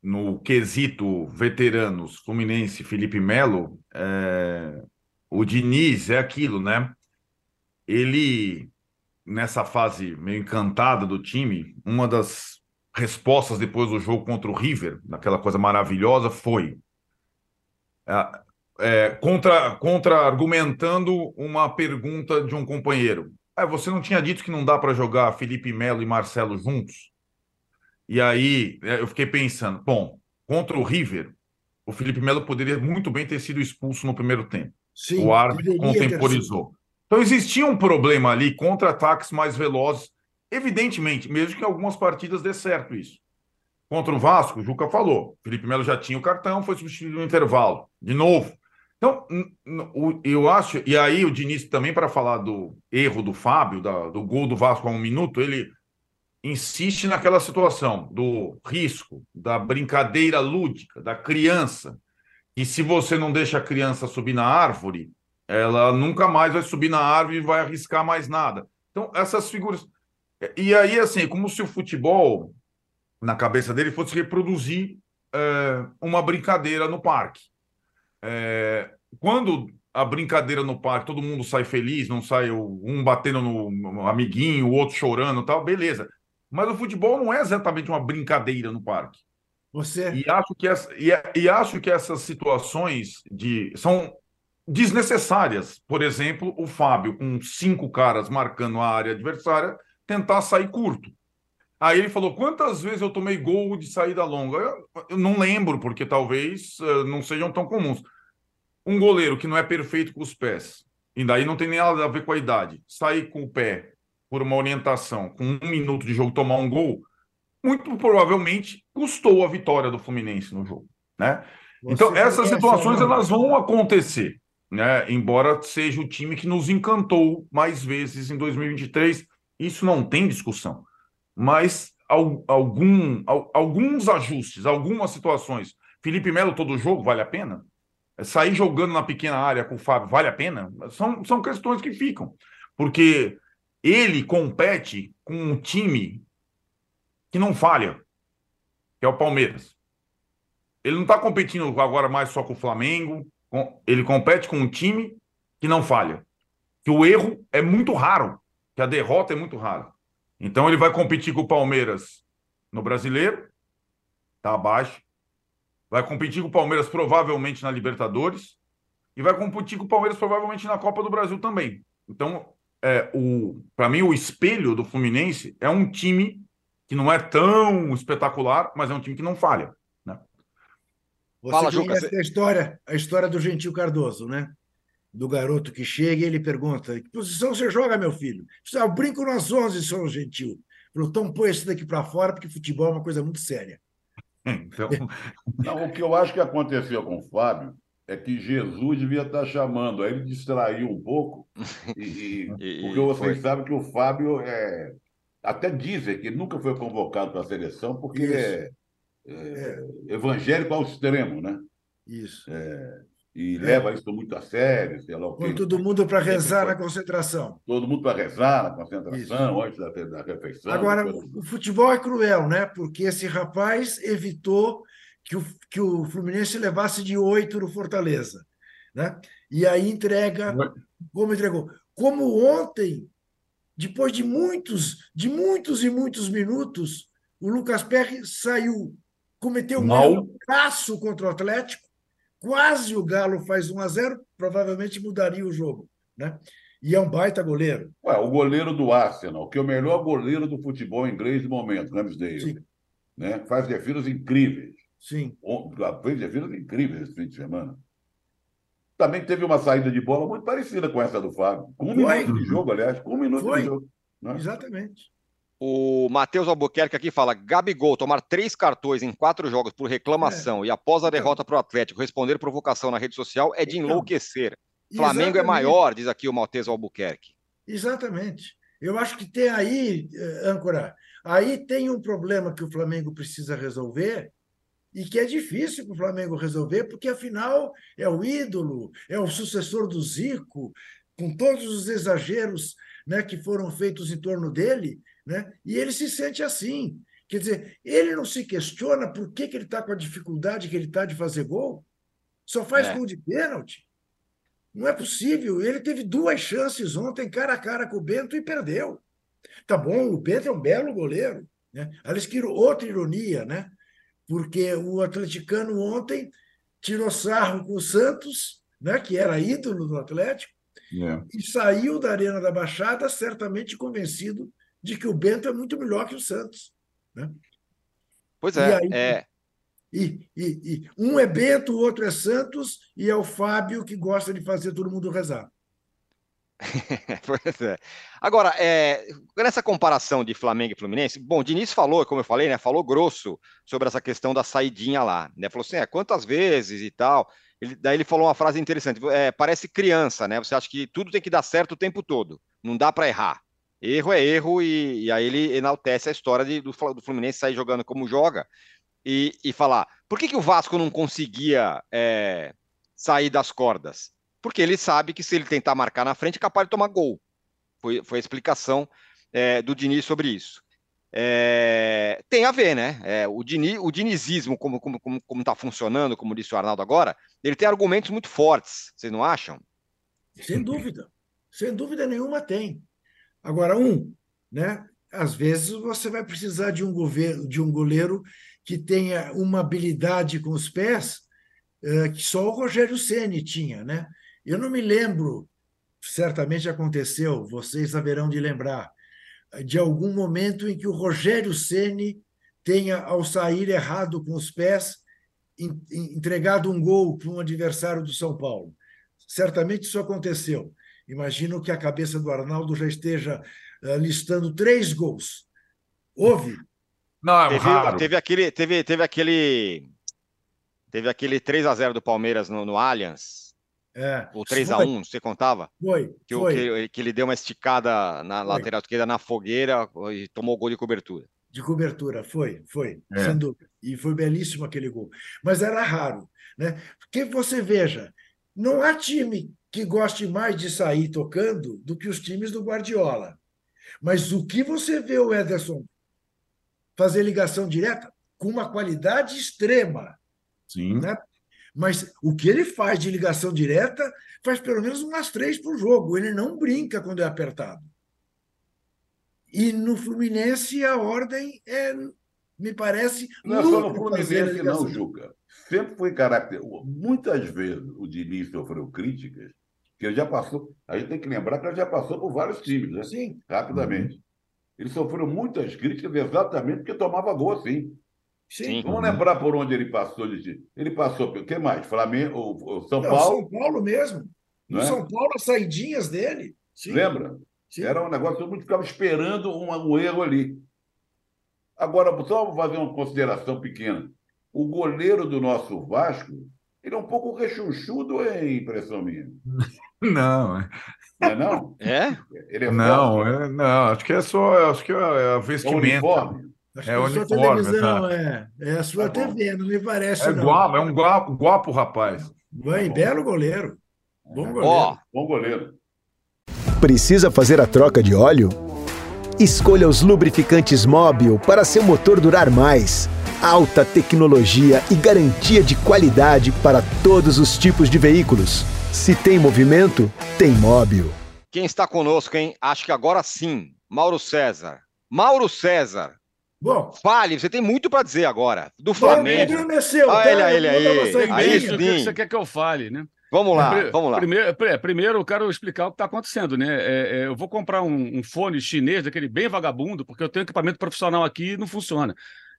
no quesito veteranos, Fluminense, Felipe Melo, é, o Diniz é aquilo, né? Ele, nessa fase meio encantada do time, uma das respostas depois do jogo contra o River, naquela coisa maravilhosa, foi é, é, contra, contra argumentando uma pergunta de um companheiro. É, você não tinha dito que não dá para jogar Felipe Melo e Marcelo juntos? E aí é, eu fiquei pensando, bom, contra o River, o Felipe Melo poderia muito bem ter sido expulso no primeiro tempo. Sim, o árbitro contemporizou. Então existia um problema ali, contra-ataques mais velozes, evidentemente, mesmo que algumas partidas dê certo isso. Contra o Vasco, o Juca falou, Felipe Melo já tinha o cartão, foi substituído no intervalo, de novo. Então, eu acho, e aí o Diniz também, para falar do erro do Fábio, da, do gol do Vasco a um minuto, ele insiste naquela situação do risco, da brincadeira lúdica, da criança, e se você não deixa a criança subir na árvore, ela nunca mais vai subir na árvore e vai arriscar mais nada. Então, essas figuras. E aí, assim, como se o futebol, na cabeça dele, fosse reproduzir é, uma brincadeira no parque. É, quando a brincadeira no parque, todo mundo sai feliz, não sai um batendo no amiguinho, o outro chorando tal, beleza. Mas o futebol não é exatamente uma brincadeira no parque. Você... E, acho que essa, e, e acho que essas situações de são desnecessárias. Por exemplo, o Fábio, com cinco caras marcando a área adversária, tentar sair curto. Aí ele falou: quantas vezes eu tomei gol de saída longa? Eu, eu não lembro, porque talvez uh, não sejam tão comuns. Um goleiro que não é perfeito com os pés, e daí não tem nada a ver com a idade, sair com o pé por uma orientação, com um minuto de jogo, tomar um gol, muito provavelmente custou a vitória do Fluminense no jogo, né? então essas situações elas vão acontecer, né? Embora seja o time que nos encantou mais vezes em 2023, isso não tem discussão. Mas algum, alguns ajustes, algumas situações Felipe Melo todo jogo vale a pena? É sair jogando na pequena área com o Fábio vale a pena? São, são questões que ficam. Porque ele compete com um time que não falha, que é o Palmeiras. Ele não está competindo agora mais só com o Flamengo, ele compete com um time que não falha. Que o erro é muito raro, que a derrota é muito rara. Então ele vai competir com o Palmeiras no Brasileiro, está abaixo. Vai competir com o Palmeiras provavelmente na Libertadores e vai competir com o Palmeiras provavelmente na Copa do Brasil também. Então, é, o para mim o espelho do Fluminense é um time que não é tão espetacular, mas é um time que não falha. Né? Você Fala, Juca, a história, a história do Gentil Cardoso, né? Do garoto que chega e ele pergunta: que posição você joga, meu filho? Eu brinco nas 11, São Gentil. Falou, então põe esse daqui para fora, porque futebol é uma coisa muito séria. Então... Não, o que eu acho que aconteceu com o Fábio é que Jesus devia estar chamando, aí ele distraiu um pouco, e, e, porque vocês sabem que o Fábio é, até dizem que nunca foi convocado para a seleção, porque é, é, é, evangélico ao extremo, né? Isso. É, e leva isso muito a sério, sei lá o quê. todo mundo para rezar na concentração. Todo mundo para rezar na concentração, isso. antes da, da refeição. Agora, o futebol é cruel, né? Porque esse rapaz evitou que o, que o Fluminense levasse de oito no Fortaleza. Né? E aí entrega, como entregou. Como ontem depois de muitos, de muitos e muitos minutos, o Lucas Perry saiu, cometeu um erro caço contra o Atlético, quase o Galo faz 1 a 0 provavelmente mudaria o jogo. Né? E é um baita goleiro. Ué, o goleiro do Arsenal, que é o melhor goleiro do futebol inglês do momento, Ramsdale. Sim. Né? Faz defesas incríveis. Sim. Fez defesas incríveis esse fim de semana também teve uma saída de bola muito parecida com essa do Fábio. Com um Foi. minuto de jogo, aliás, com um minuto Foi. de jogo. Né? Exatamente. O Matheus Albuquerque aqui fala: Gabigol tomar três cartões em quatro jogos por reclamação é. e após a então. derrota para o Atlético responder provocação na rede social é de então. enlouquecer. Flamengo é maior, diz aqui o Matheus Albuquerque. Exatamente. Eu acho que tem aí, eh, âncora, aí tem um problema que o Flamengo precisa resolver, e que é difícil para o Flamengo resolver, porque afinal é o ídolo, é o sucessor do Zico, com todos os exageros né, que foram feitos em torno dele, né, e ele se sente assim. Quer dizer, ele não se questiona por que, que ele está com a dificuldade que ele está de fazer gol. Só faz é. gol de pênalti. Não é possível. Ele teve duas chances ontem, cara a cara com o Bento, e perdeu. Tá bom, o Bento é um belo goleiro. Né? Aliás, que outra ironia, né? porque o atleticano ontem tirou sarro com o Santos, né, que era ídolo do Atlético, é. e saiu da Arena da Baixada certamente convencido de que o Bento é muito melhor que o Santos. Né? Pois é, aí, é. E, e, e, um é Bento, o outro é Santos, e é o Fábio que gosta de fazer todo mundo rezar. pois é. Agora, é, nessa comparação de Flamengo e Fluminense, bom, o Diniz falou, como eu falei, né, falou grosso sobre essa questão da saidinha lá, né, falou assim, é, quantas vezes e tal, ele, daí ele falou uma frase interessante, é, parece criança, né, você acha que tudo tem que dar certo o tempo todo, não dá para errar, erro é erro e, e, aí ele enaltece a história de, do, do Fluminense sair jogando como joga e, e falar, por que, que o Vasco não conseguia é, sair das cordas? porque ele sabe que se ele tentar marcar na frente é capaz de tomar gol. Foi, foi a explicação é, do Diniz sobre isso. É, tem a ver, né? É, o, Diniz, o dinizismo, como está como, como, como tá funcionando, como disse o Arnaldo agora, ele tem argumentos muito fortes, vocês não acham? Sem dúvida, sem dúvida nenhuma tem. Agora, um, né? Às vezes você vai precisar de um governo, de um goleiro que tenha uma habilidade com os pés é, que só o Rogério Ceni tinha, né? Eu não me lembro, certamente aconteceu, vocês haverão de lembrar, de algum momento em que o Rogério Ceni tenha, ao sair errado com os pés, entregado um gol para um adversário do São Paulo. Certamente isso aconteceu. Imagino que a cabeça do Arnaldo já esteja uh, listando três gols. Houve? Não, é teve, raro. teve aquele, teve, teve aquele, teve aquele 3 a 0 do Palmeiras no, no Allianz é, o 3x1, você contava? Foi. Que, foi. Que, que, ele deu uma esticada na foi. lateral esquerda na fogueira e tomou o gol de cobertura. De cobertura, foi, foi, É. sem dúvida. E foi belíssimo aquele gol. Mas era raro, né? Porque você veja, não há time que goste mais de sair tocando do que os times do Guardiola. Mas o que você vê o Ederson fazer ligação direta com uma qualidade extrema, Sim. né? Mas o que ele faz de ligação direta faz pelo menos umas três por jogo. Ele não brinca quando é apertado. E no Fluminense a ordem é, me parece. Não é só no Fluminense, não. Juca. Sempre foi caráter. Muitas vezes o Diniz sofreu críticas, que já passou. A gente tem que lembrar que ele já passou por vários times, né? Sim, Rapidamente. Ele sofreu muitas críticas exatamente porque tomava gol assim. sim. Sim. Vamos lembrar por onde ele passou. de- Ele passou pelo. O que mais? Flamengo, o, o São Não, Paulo. São Paulo mesmo. No Né? São Paulo, as saidinhas dele. Sim, Lembra? sim. Era um negócio, todo mundo ficava esperando um, um erro ali. Agora, só fazer uma consideração pequena. O goleiro do nosso Vasco, ele é um pouco rechonchudo, em impressão minha. Não, é- Não é não? É? Ele é não, é- não, acho que é só, acho que é a é o vestimenta. uniforme. Acho É que a sua uniforme, televisão, tá. é. É a sua Tá. TV, não me parece, É não. guapo, é um guapo, guapo rapaz. Vai, Tá bom. belo goleiro. Bom goleiro. Ó, Bom goleiro. Precisa fazer a troca de óleo? Escolha os lubrificantes Móbil para seu motor durar mais. Alta tecnologia e garantia de qualidade para todos os tipos de veículos. Se tem movimento, tem Móbil. quem está conosco, hein? Acho que agora sim. Mauro César. Mauro César, Bom, fale, você tem muito para dizer agora. Do o Flamengo. é seu. Olha tá? ele uma aí. Aí Isso, o que sim. você quer que eu fale, né? Vamos lá, Pri- vamos lá. Primeiro, pri- primeiro eu quero explicar o que está acontecendo, né? É, é, eu vou comprar um, um fone chinês, daquele bem vagabundo, porque eu tenho equipamento profissional aqui e não funciona.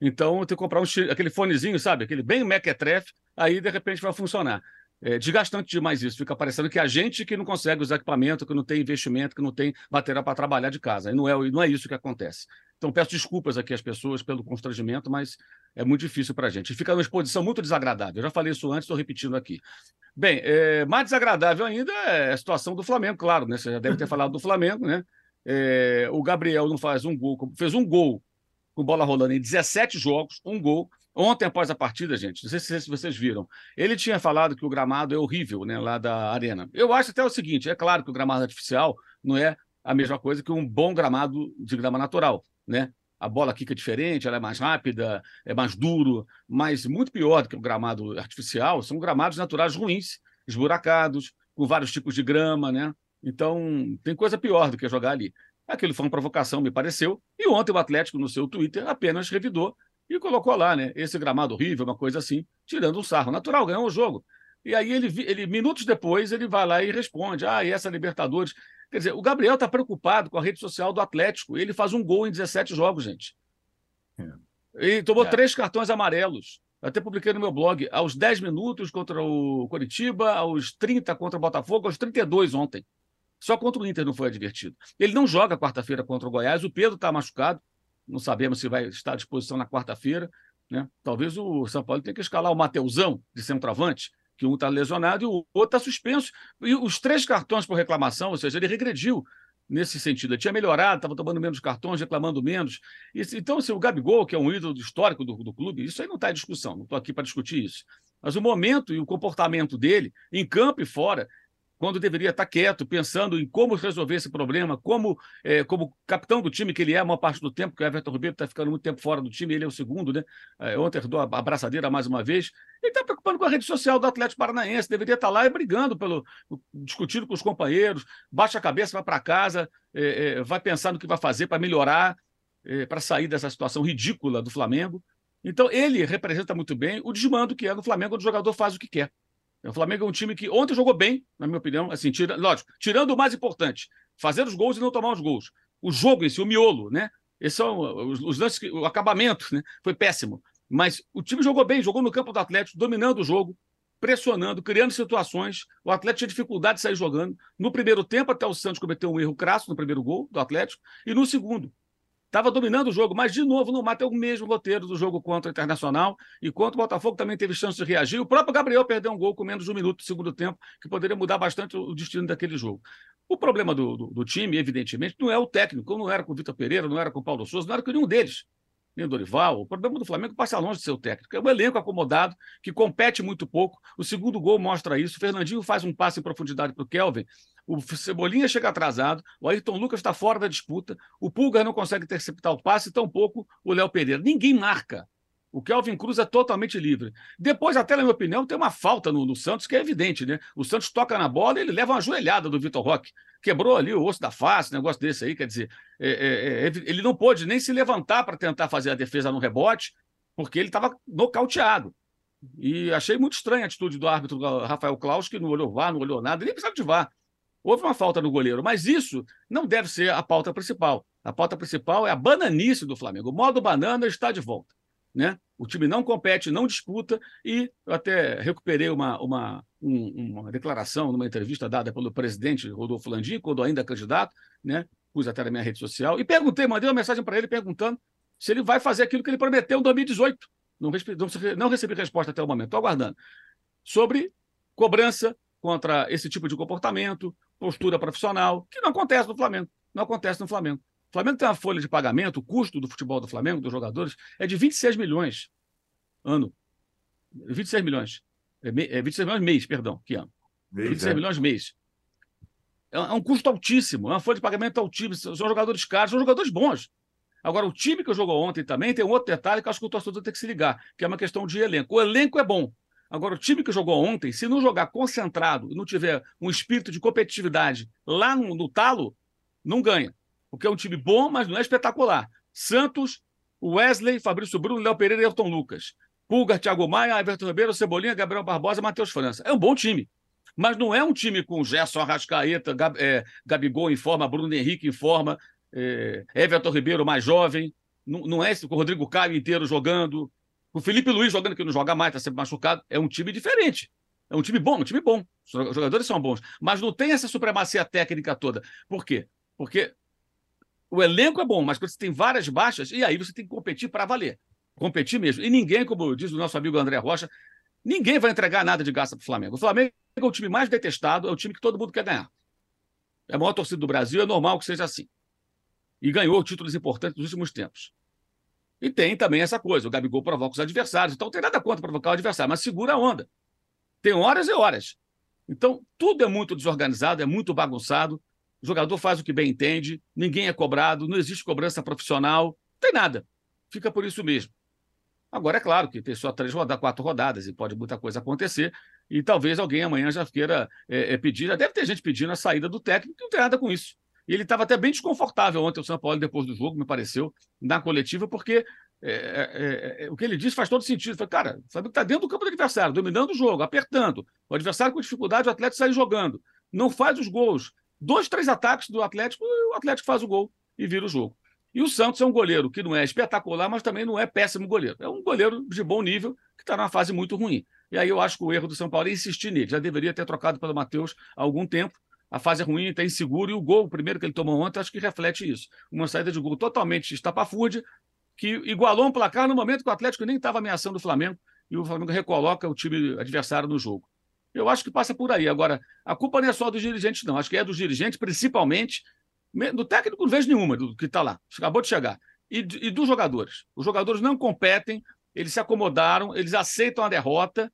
Então, eu tenho que comprar um, aquele fonezinho, sabe? Aquele bem mequetrefe, aí de repente vai funcionar. É desgastante demais isso. Fica parecendo que a gente que não consegue usar equipamento, que não tem investimento, que não tem material para trabalhar de casa. E não é, não é isso que acontece. Então, peço desculpas aqui às pessoas pelo constrangimento, mas é muito difícil para a gente. Fica numa exposição muito desagradável. Eu já falei isso antes, estou repetindo aqui. Bem, é, mais desagradável ainda é a situação do Flamengo, claro, né? Você já deve ter falado do Flamengo, né? É, o Gabriel não faz um gol, fez um gol com bola rolando em 17 jogos, um gol. Ontem, após a partida, gente, não sei se vocês viram, ele tinha falado que o gramado é horrível, né, lá da arena. Eu acho até o seguinte: é claro que o gramado artificial não é a mesma coisa que um bom gramado de grama natural, né? A bola quica diferente, ela é mais rápida, é mais duro, mas muito pior do que o gramado artificial são gramados naturais ruins, esburacados, com vários tipos de grama, né? Então, tem coisa pior do que jogar ali. Aquilo foi uma provocação, me pareceu, e ontem o Atlético, no seu Twitter, apenas revidou e colocou lá, né? Esse gramado horrível, uma coisa assim, tirando um sarro. Natural, ganhou o jogo. E aí, ele, ele minutos depois, ele vai lá e responde: Ah, e essa Libertadores. Quer dizer, o Gabriel está preocupado com a rede social do Atlético. Ele faz um gol em 17 jogos, gente. Ele tomou É. três cartões amarelos. Eu Até publiquei no meu blog, aos 10 minutos contra o Coritiba, aos 30 contra o Botafogo, aos 32 ontem. Só contra o Inter não foi advertido. Ele não joga quarta-feira contra o Goiás, o Pedro está machucado, não sabemos se vai estar à disposição na quarta-feira. Né? Talvez o São Paulo tenha que escalar o Mateusão de centroavante, que um está lesionado e o outro está suspenso. E os três cartões por reclamação, ou seja, ele regrediu nesse sentido. Ele tinha melhorado, estava tomando menos cartões, reclamando menos. Então, se o Gabigol, que é um ídolo histórico do, do clube, isso aí não está em discussão, não estou aqui para discutir isso. Mas o momento e o comportamento dele, em campo e fora, quando deveria estar quieto, pensando em como resolver esse problema, como, eh, como capitão do time que ele é a maior parte do tempo, porque o Everton Ribeiro está ficando muito tempo fora do time, ele é o segundo, né? Eh, ontem herdou a abraçadeira mais uma vez. Ele está preocupando com a rede social do Atlético Paranaense, deveria estar lá e brigando, pelo, discutindo com os companheiros, baixa a cabeça, vai para casa, eh, vai pensar no que vai fazer para melhorar, para sair dessa situação ridícula do Flamengo. Então, ele representa muito bem o desmando que é no Flamengo, onde o jogador faz o que quer. O Flamengo é um time que ontem jogou bem, na minha opinião, assim, tira, lógico, tirando o mais importante, fazer os gols e não tomar os gols. O jogo em si, o miolo, né? Esses são os, os lances, que- o acabamento, né? Foi péssimo. Mas o time jogou bem, jogou no campo do Atlético, dominando o jogo, pressionando, criando situações. O Atlético tinha dificuldade de sair jogando. No primeiro tempo, até o Santos cometeu um erro crasso no primeiro gol do Atlético, e no segundo. Estava dominando o jogo, mas de novo no mata é o mesmo roteiro do jogo contra o Internacional e contra o Botafogo também teve chance de reagir. O próprio Gabriel perdeu um gol com menos de um minuto do segundo tempo, que poderia mudar bastante o destino daquele jogo. O problema do, do, do time, evidentemente, não é o técnico, não era com o Vitor Pereira, não era com o Paulo Souza, não era com nenhum deles. nem o Dorival. O problema do Flamengo passa longe de ser o técnico. É um elenco acomodado, que compete muito pouco. O segundo gol mostra isso. O Fernandinho faz um passe em profundidade para o Kelvin. O Cebolinha chega atrasado. O Ayrton Lucas está fora da disputa. O Pulgar não consegue interceptar o passe, tampouco o Léo Pereira. Ninguém marca. O Kelvin Cruz é totalmente livre. Depois, até na minha opinião, tem uma falta no, no Santos que é evidente, né? O Santos toca na bola e ele leva uma joelhada do Vitor Roque. Quebrou ali o osso da face, negócio desse aí. Quer dizer, é, é, é, ele não pôde nem se levantar para tentar fazer a defesa no rebote, porque ele estava nocauteado. E achei muito estranha a atitude do árbitro Rafael Klaus, que não olhou VAR, não olhou nada, nem precisava de VAR. Houve uma falta no goleiro, mas isso não deve ser a pauta principal. A pauta principal é a bananice do Flamengo. O modo banana está de volta. Né? O time não compete, não disputa, e eu até recuperei uma, uma, um, uma declaração numa entrevista dada pelo presidente Rodolfo Landim, quando ainda candidato, né? pus até na minha rede social, e perguntei, mandei uma mensagem para ele perguntando se ele vai fazer aquilo que ele prometeu em 2018. Não, não, não recebi resposta até o momento, estou aguardando. Sobre cobrança contra esse tipo de comportamento, postura profissional, que não acontece no Flamengo. Não acontece no Flamengo. O Flamengo tem uma folha de pagamento, o custo do futebol do Flamengo, dos jogadores, é de 26 milhões ano. 26 milhões. É, é 26 milhões mês, perdão, que ano. Mês, 26 é. milhões mês. É, é um custo altíssimo, é uma folha de pagamento altíssima. São jogadores caros, são jogadores bons. Agora, o time que jogou ontem também tem um outro detalhe que acho que o torcedor tem que se ligar, que é uma questão de elenco. O elenco é bom. Agora, o time que jogou ontem, se não jogar concentrado e não tiver um espírito de competitividade lá no, no talo, não ganha porque é um time bom, mas não é espetacular. Santos, Wesley, Fabrício Bruno, Léo Pereira e Elton Lucas. Pulgar, Thiago Maia, Everton Ribeiro, Cebolinha, Gabriel Barbosa, Matheus França. É um bom time. Mas não é um time com Gerson Arrascaeta, Gab, é, Gabigol em forma, Bruno Henrique em forma, é, Everton Ribeiro mais jovem. Não, não é esse com o Rodrigo Caio inteiro jogando. O Felipe Luiz jogando, que não joga mais, está sempre machucado. É um time diferente. É um time bom, um time bom. Os jogadores são bons. Mas não tem essa supremacia técnica toda. Por quê? Porque o elenco é bom, mas quando você tem várias baixas, e aí você tem que competir para valer. Competir mesmo. E ninguém, como diz o nosso amigo André Rocha, ninguém vai entregar nada de graça para o Flamengo. O Flamengo é o time mais detestado, é o time que todo mundo quer ganhar. É a maior torcida do Brasil, é normal que seja assim. E ganhou títulos importantes nos últimos tempos. E tem também essa coisa: o Gabigol provoca os adversários. Então, não tem nada contra provocar o adversário, mas segura a onda. Tem horas e horas. Então, tudo é muito desorganizado, é muito bagunçado. O jogador faz o que bem entende, ninguém é cobrado, não existe cobrança profissional, não tem nada. Fica por isso mesmo. Agora, é claro que tem só três rodadas, quatro rodadas, e pode muita coisa acontecer, e talvez alguém amanhã já queira é, é, pedir, já deve ter gente pedindo a saída do técnico, que não tem nada com isso. E ele estava até bem desconfortável ontem, o São Paulo, depois do jogo, me pareceu, na coletiva, porque é, é, é, o que ele disse faz todo sentido. Falei, cara, sabe que está dentro do campo do adversário, dominando o jogo, apertando. O adversário com dificuldade, o atleta sai jogando. Não faz os gols dois, três ataques do Atlético, o Atlético faz o gol e vira o jogo. E o Santos é um goleiro que não é espetacular, mas também não é péssimo goleiro. É um goleiro de bom nível que está numa fase muito ruim. E aí eu acho que o erro do São Paulo é insistir nele. Já deveria ter trocado pelo Matheus há algum tempo. A fase é ruim, está inseguro, e o gol, o primeiro que ele tomou ontem, acho que reflete isso. Uma saída de gol totalmente estapafúrdia, que igualou um placar no momento que o Atlético nem estava ameaçando o Flamengo, e o Flamengo recoloca o time adversário no jogo. Eu acho que passa por aí. Agora, a culpa não é só dos dirigentes, não. Acho que é dos dirigentes, principalmente. Do técnico, não vejo nenhuma do que está lá. Acabou de chegar. E, e dos jogadores. Os jogadores não competem, eles se acomodaram, eles aceitam a derrota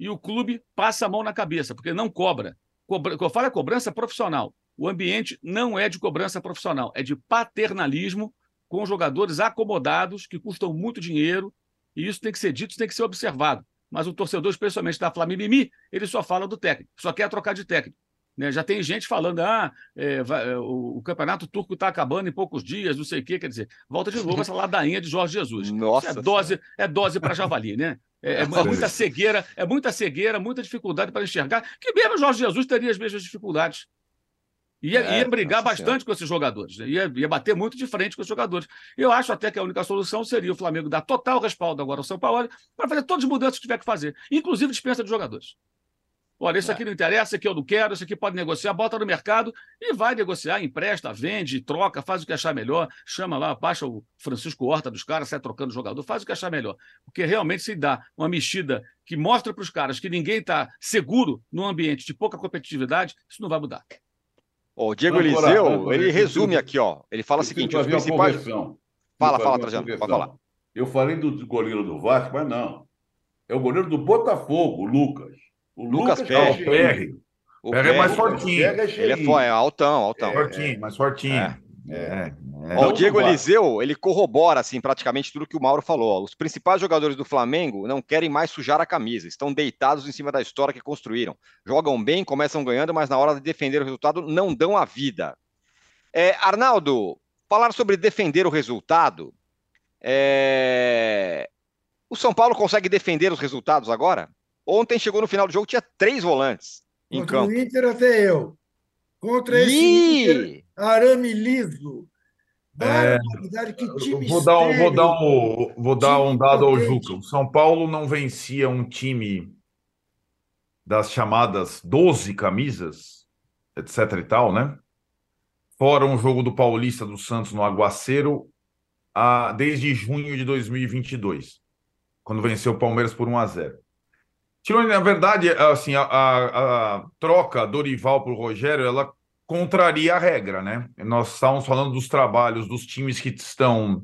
e o clube passa a mão na cabeça, porque não cobra. Cobra eu falo é cobrança profissional. O ambiente não é de cobrança profissional, é de paternalismo com jogadores acomodados que custam muito dinheiro, e isso tem que ser dito, tem que ser observado mas o torcedor, especialmente da Flamengo, ele só fala do técnico, só quer trocar de técnico. Né? Já tem gente falando, ah, é, vai, é, o, o, campeonato turco está acabando em poucos dias, não sei o quê, quer dizer, volta de novo essa ladainha de Jorge Jesus. Nossa. é dose, é dose para javali, né? É, é, é, muita cegueira, é muita cegueira, muita dificuldade para enxergar, que mesmo Jorge Jesus teria as mesmas dificuldades. Ia, é, ia brigar bastante senhora. com esses jogadores, né? ia, ia bater muito de frente com os jogadores. Eu acho até que a única solução seria o Flamengo dar total respaldo agora ao São Paulo para fazer todas as mudanças que tiver que fazer, inclusive dispensa de jogadores. Olha, isso é. aqui não interessa, isso aqui eu não quero, isso aqui pode negociar, bota no mercado e vai negociar, empresta, vende, troca, faz o que achar melhor, chama lá, baixa o Francisco Horta dos caras, sai trocando jogador, faz o que achar melhor. Porque realmente se dá uma mexida que mostra para os caras que ninguém está seguro num ambiente de pouca competitividade, isso não vai mudar. O Diego Eliseu, ele resume aqui, ó. Ele fala o seguinte: os principais. Fala, fala, Trajano, pode falar. Eu falei do goleiro do Vasco, mas não. É o goleiro do Botafogo, o Lucas. O Lucas Lucas Perry. é cheio. O Pega é mais fortinho. É Ele é, cheinho. fo- é altão, altão. Fortinho, mais fortinho. É. É. é. Ó, o Não Diego. Eliseu, ele corrobora assim praticamente tudo que o Mauro falou. ó. Os principais jogadores do Flamengo não querem mais sujar a camisa, estão deitados em cima da história que construíram. Jogam bem, começam ganhando, mas na hora de defender o resultado não dão a vida. É, Arnaldo, falar sobre defender o resultado. é, O São Paulo consegue defender os resultados agora? Ontem chegou no final do jogo, tinha três volantes em Contra campo. o Inter até eu. Contra esse Inter, Ih! arame liso. Time Vou dar, um, vou dar, um, vou dar um dado ao. Juca. O São Paulo não vencia um time das chamadas 12 camisas, etc e tal, né? Fora um jogo do Paulista do Santos no Aguaceiro, a, desde junho de 2022, quando venceu o Palmeiras por 1 a 0. Tironi, na verdade, assim, a, a- a troca Dorival por Rogério, ela contraria a regra, né? Nós estávamos falando dos trabalhos dos times que estão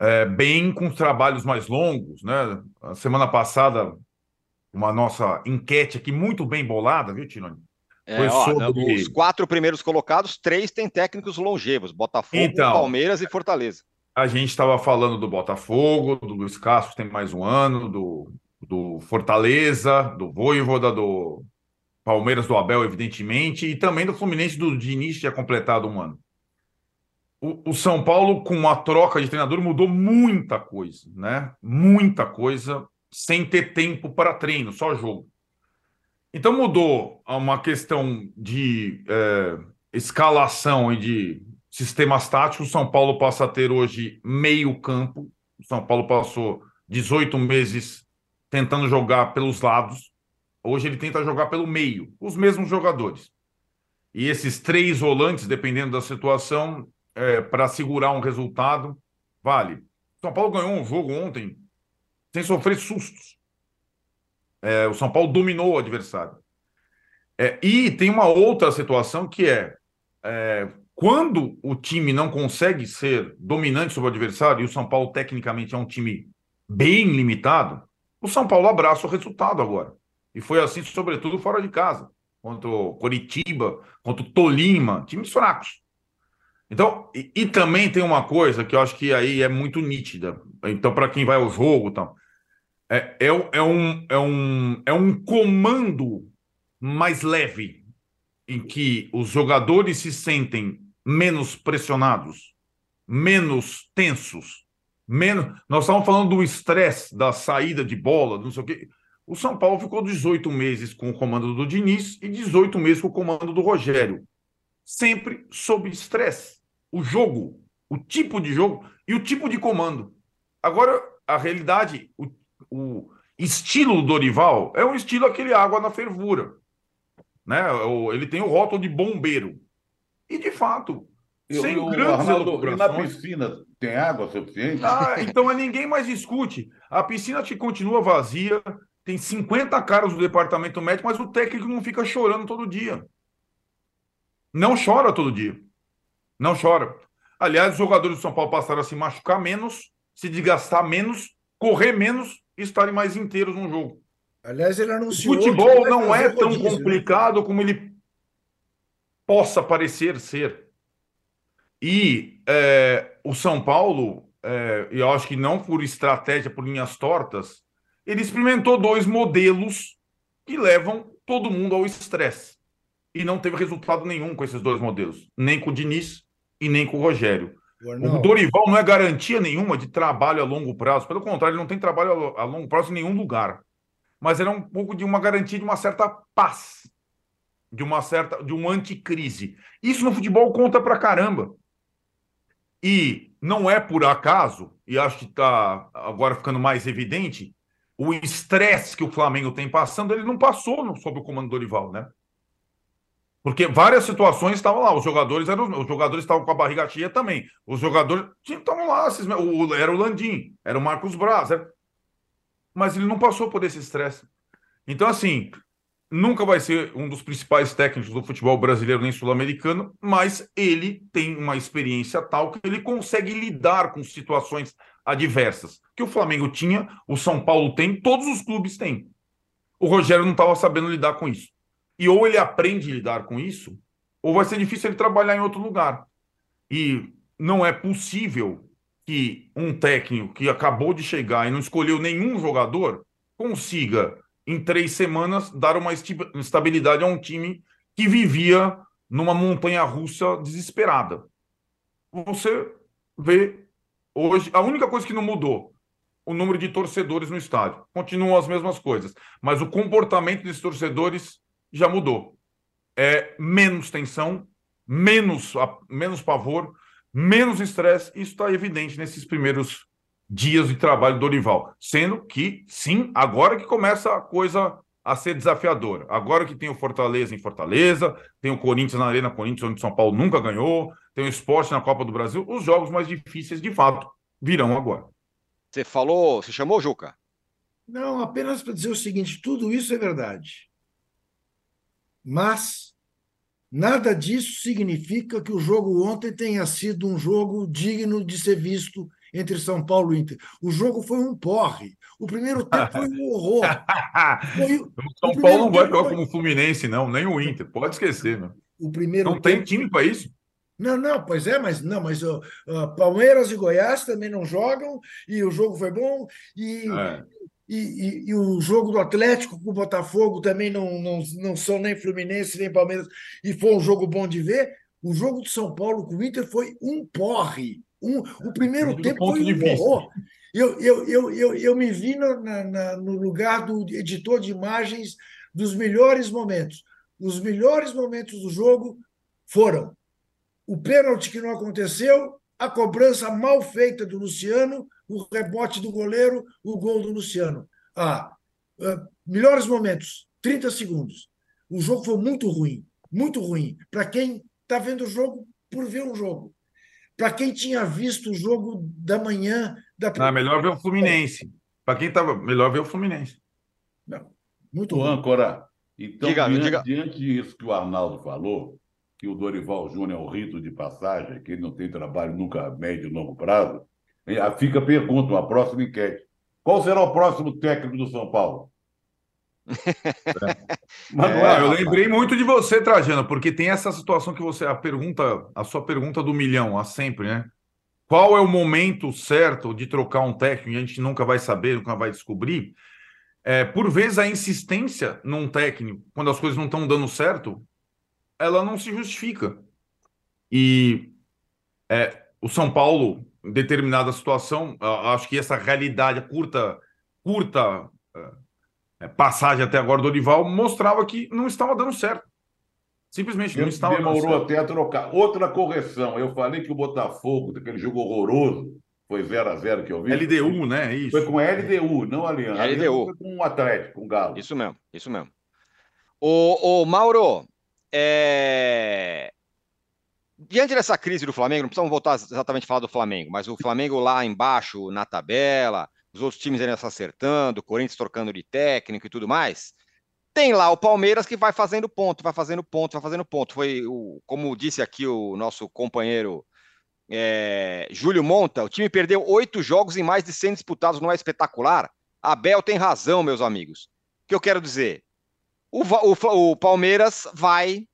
é, bem com os trabalhos mais longos, né? A semana passada, uma nossa enquete aqui muito bem bolada, viu, Tironi? É, ó, sobre- Os quatro primeiros colocados, três têm técnicos longevos: Botafogo, Então. Palmeiras e Fortaleza. A gente estava falando do Botafogo, do Luiz Castro tem mais um ano, do, do Fortaleza, do Voivoda, do Palmeiras do Abel, evidentemente, e também do Fluminense do Diniz, tinha completado um ano. O, o São Paulo, com a troca de treinador, mudou muita coisa, né? Muita coisa, sem ter tempo para treino, só jogo. Então mudou uma questão de eh, escalação e de sistemas táticos. O São Paulo passa a ter hoje meio campo. O São Paulo passou 18 meses tentando jogar pelos lados. Hoje ele tenta jogar pelo meio, os mesmos jogadores. E esses três volantes, dependendo da situação, para segurar um resultado, vale. São Paulo ganhou um jogo ontem sem sofrer sustos. É, o São Paulo dominou o adversário. É, e tem uma outra situação que é, é, quando o time não consegue ser dominante sobre o adversário, e o São Paulo tecnicamente é um time bem limitado, o São Paulo abraça o resultado agora. E foi assim, sobretudo, fora de casa. Contra o Coritiba, contra o Tolima, times fracos. Então, e, e também tem uma coisa que eu acho que aí é muito nítida. Então, para quem vai ao jogo, então, é, é, é, um, é, um, é um comando mais leve, em que os jogadores se sentem menos pressionados, menos tensos, menos. Nós estávamos falando do estresse da saída de bola, não sei o quê. O São Paulo ficou 18 meses com o comando do Diniz e 18 meses com o comando do Rogério. Sempre sob estresse. O jogo, o tipo de jogo e o tipo de comando. Agora, a realidade, o, o estilo do Dorival é um estilo aquele água na fervura. Né? Ele tem o rótulo de bombeiro. E, de fato, Eu, sem eu, grandes Arnaldo, na piscina tem água suficiente? Ah, então ninguém mais discute. A piscina te continua vazia, tem 50 caras do departamento médico, mas o técnico não fica chorando todo dia. Não chora todo dia. Não chora. Aliás, os jogadores do São Paulo passaram a se machucar menos, se desgastar menos, correr menos e estarem mais inteiros no jogo. Aliás, ele O anunciou. que futebol vai não é tão rodízio, né? complicado como ele possa parecer ser. E é, o São Paulo, é, eu acho que não por estratégia, por linhas tortas, ele experimentou dois modelos que levam todo mundo ao estresse. E não teve resultado nenhum com esses dois modelos, nem com o Diniz e nem com o Rogério. O Dorival não é garantia nenhuma de trabalho a longo prazo. Pelo contrário, ele não tem trabalho a lo- a longo prazo em nenhum lugar. Mas era um pouco de uma garantia de uma certa paz, de uma certa, de um anticrise. Isso no futebol conta pra caramba. E não é por acaso, e acho que está agora ficando mais evidente, o estresse que o Flamengo tem passando, ele não passou no, sob o comando do Dorival, né? Porque várias situações estavam lá, os jogadores eram os jogadores estavam com a barriga cheia também. Os jogadores estavam lá, o- era o Landim, era o Marcos Braz, era- mas ele não passou por esse estresse. Então, assim, nunca vai ser um dos principais técnicos do futebol brasileiro nem sul-americano, mas ele tem uma experiência tal que ele consegue lidar com situações adversas. Que o Flamengo tinha, o São Paulo tem, todos os clubes têm. O Rogério não estava sabendo lidar com isso. E ou ele aprende a lidar com isso, ou vai ser difícil ele trabalhar em outro lugar. E não é possível que um técnico que acabou de chegar e não escolheu nenhum jogador consiga, em três semanas, dar uma estabilidade a um time que vivia numa montanha russa desesperada. Você vê hoje, a única coisa que não mudou, o número de torcedores no estádio. Continuam as mesmas coisas, mas o comportamento desses torcedores já mudou. É menos tensão, menos, menos pavor, menos estresse. Isso está evidente nesses primeiros dias de trabalho do Dorival. Sendo que, sim, agora que começa a coisa a ser desafiadora. Agora que tem o Fortaleza em Fortaleza, tem o Corinthians na Arena Corinthians, onde São Paulo nunca ganhou, tem o esporte na Copa do Brasil, os jogos mais difíceis, de fato, virão agora. Você falou, você chamou, Juca? Não, apenas para dizer o seguinte: tudo isso é verdade. Mas nada disso significa que o jogo ontem tenha sido um jogo digno de ser visto entre São Paulo e Inter. O jogo foi um porre. O primeiro tempo foi um horror. Foi, o São o Paulo não vai jogar foi... como o Fluminense, não, nem o Inter. Pode esquecer, meu. O primeiro não tem time para isso. Não, não, pois é, mas não, mas uh, uh, Palmeiras e Goiás também não jogam e o jogo foi bom e, é. e, e, e, o jogo do Atlético com o Botafogo também não, não, não são nem Fluminense nem Palmeiras e foi um jogo bom de ver. O jogo do São Paulo com o Inter foi um porre. Um, o primeiro tempo foi um horror. Eu, eu, eu, eu, eu me vi no, na, no lugar do editor de imagens dos melhores momentos. Os melhores momentos do jogo foram o pênalti que não aconteceu, a cobrança mal feita do Luciano, o rebote do goleiro, o gol do Luciano. Ah, uh, melhores momentos, 30 segundos. O jogo foi muito ruim, muito ruim. Para quem está vendo o jogo por ver um jogo. Para quem tinha visto o jogo da manhã. Da... Ah, melhor ver o Fluminense. Para quem estava. Melhor ver o Fluminense. Não, muito ruim. Âncora, então, diga, diante, diga. diante disso que o Arnaldo falou, que o Dorival Júnior é um rito de passagem, que ele não tem trabalho nunca a médio e longo prazo, fica a pergunta, uma próxima enquete. Qual será o próximo técnico do São Paulo? É, é, eu lembrei muito de você, Trajano, porque tem essa situação que você. A pergunta, a sua pergunta do milhão, a sempre, né? Qual é o momento certo de trocar um técnico? E a gente nunca vai saber, nunca vai descobrir. É, por vezes a insistência num técnico, quando as coisas não estão dando certo, ela não se justifica. E é, o São Paulo, em determinada situação, acho que essa realidade, curta, curta é, passagem até agora do Dorival, mostrava que não estava dando certo. Simplesmente não estava Demorou dando certo. até a trocar. Outra correção, eu falei que o Botafogo, daquele jogo horroroso, foi 0 a 0 que eu vi. LDU, né? Isso. Foi com LDU, não Aliança. LDU. Foi com o Atlético, com o Galo. Isso mesmo, isso mesmo. O, o Mauro, é... Diante dessa crise do Flamengo, não precisamos voltar exatamente a falar do Flamengo, mas o Flamengo lá embaixo na tabela, os outros times ainda se acertando, o Corinthians trocando de técnico e tudo mais. Tem lá o Palmeiras que vai fazendo ponto, vai fazendo ponto, vai fazendo ponto. Foi, o, como disse aqui o nosso companheiro é, Júlio Monta, o time perdeu oito jogos em mais de 100 disputados, não é espetacular? Abel tem razão, meus amigos. O que eu quero dizer? o, o, o Palmeiras vai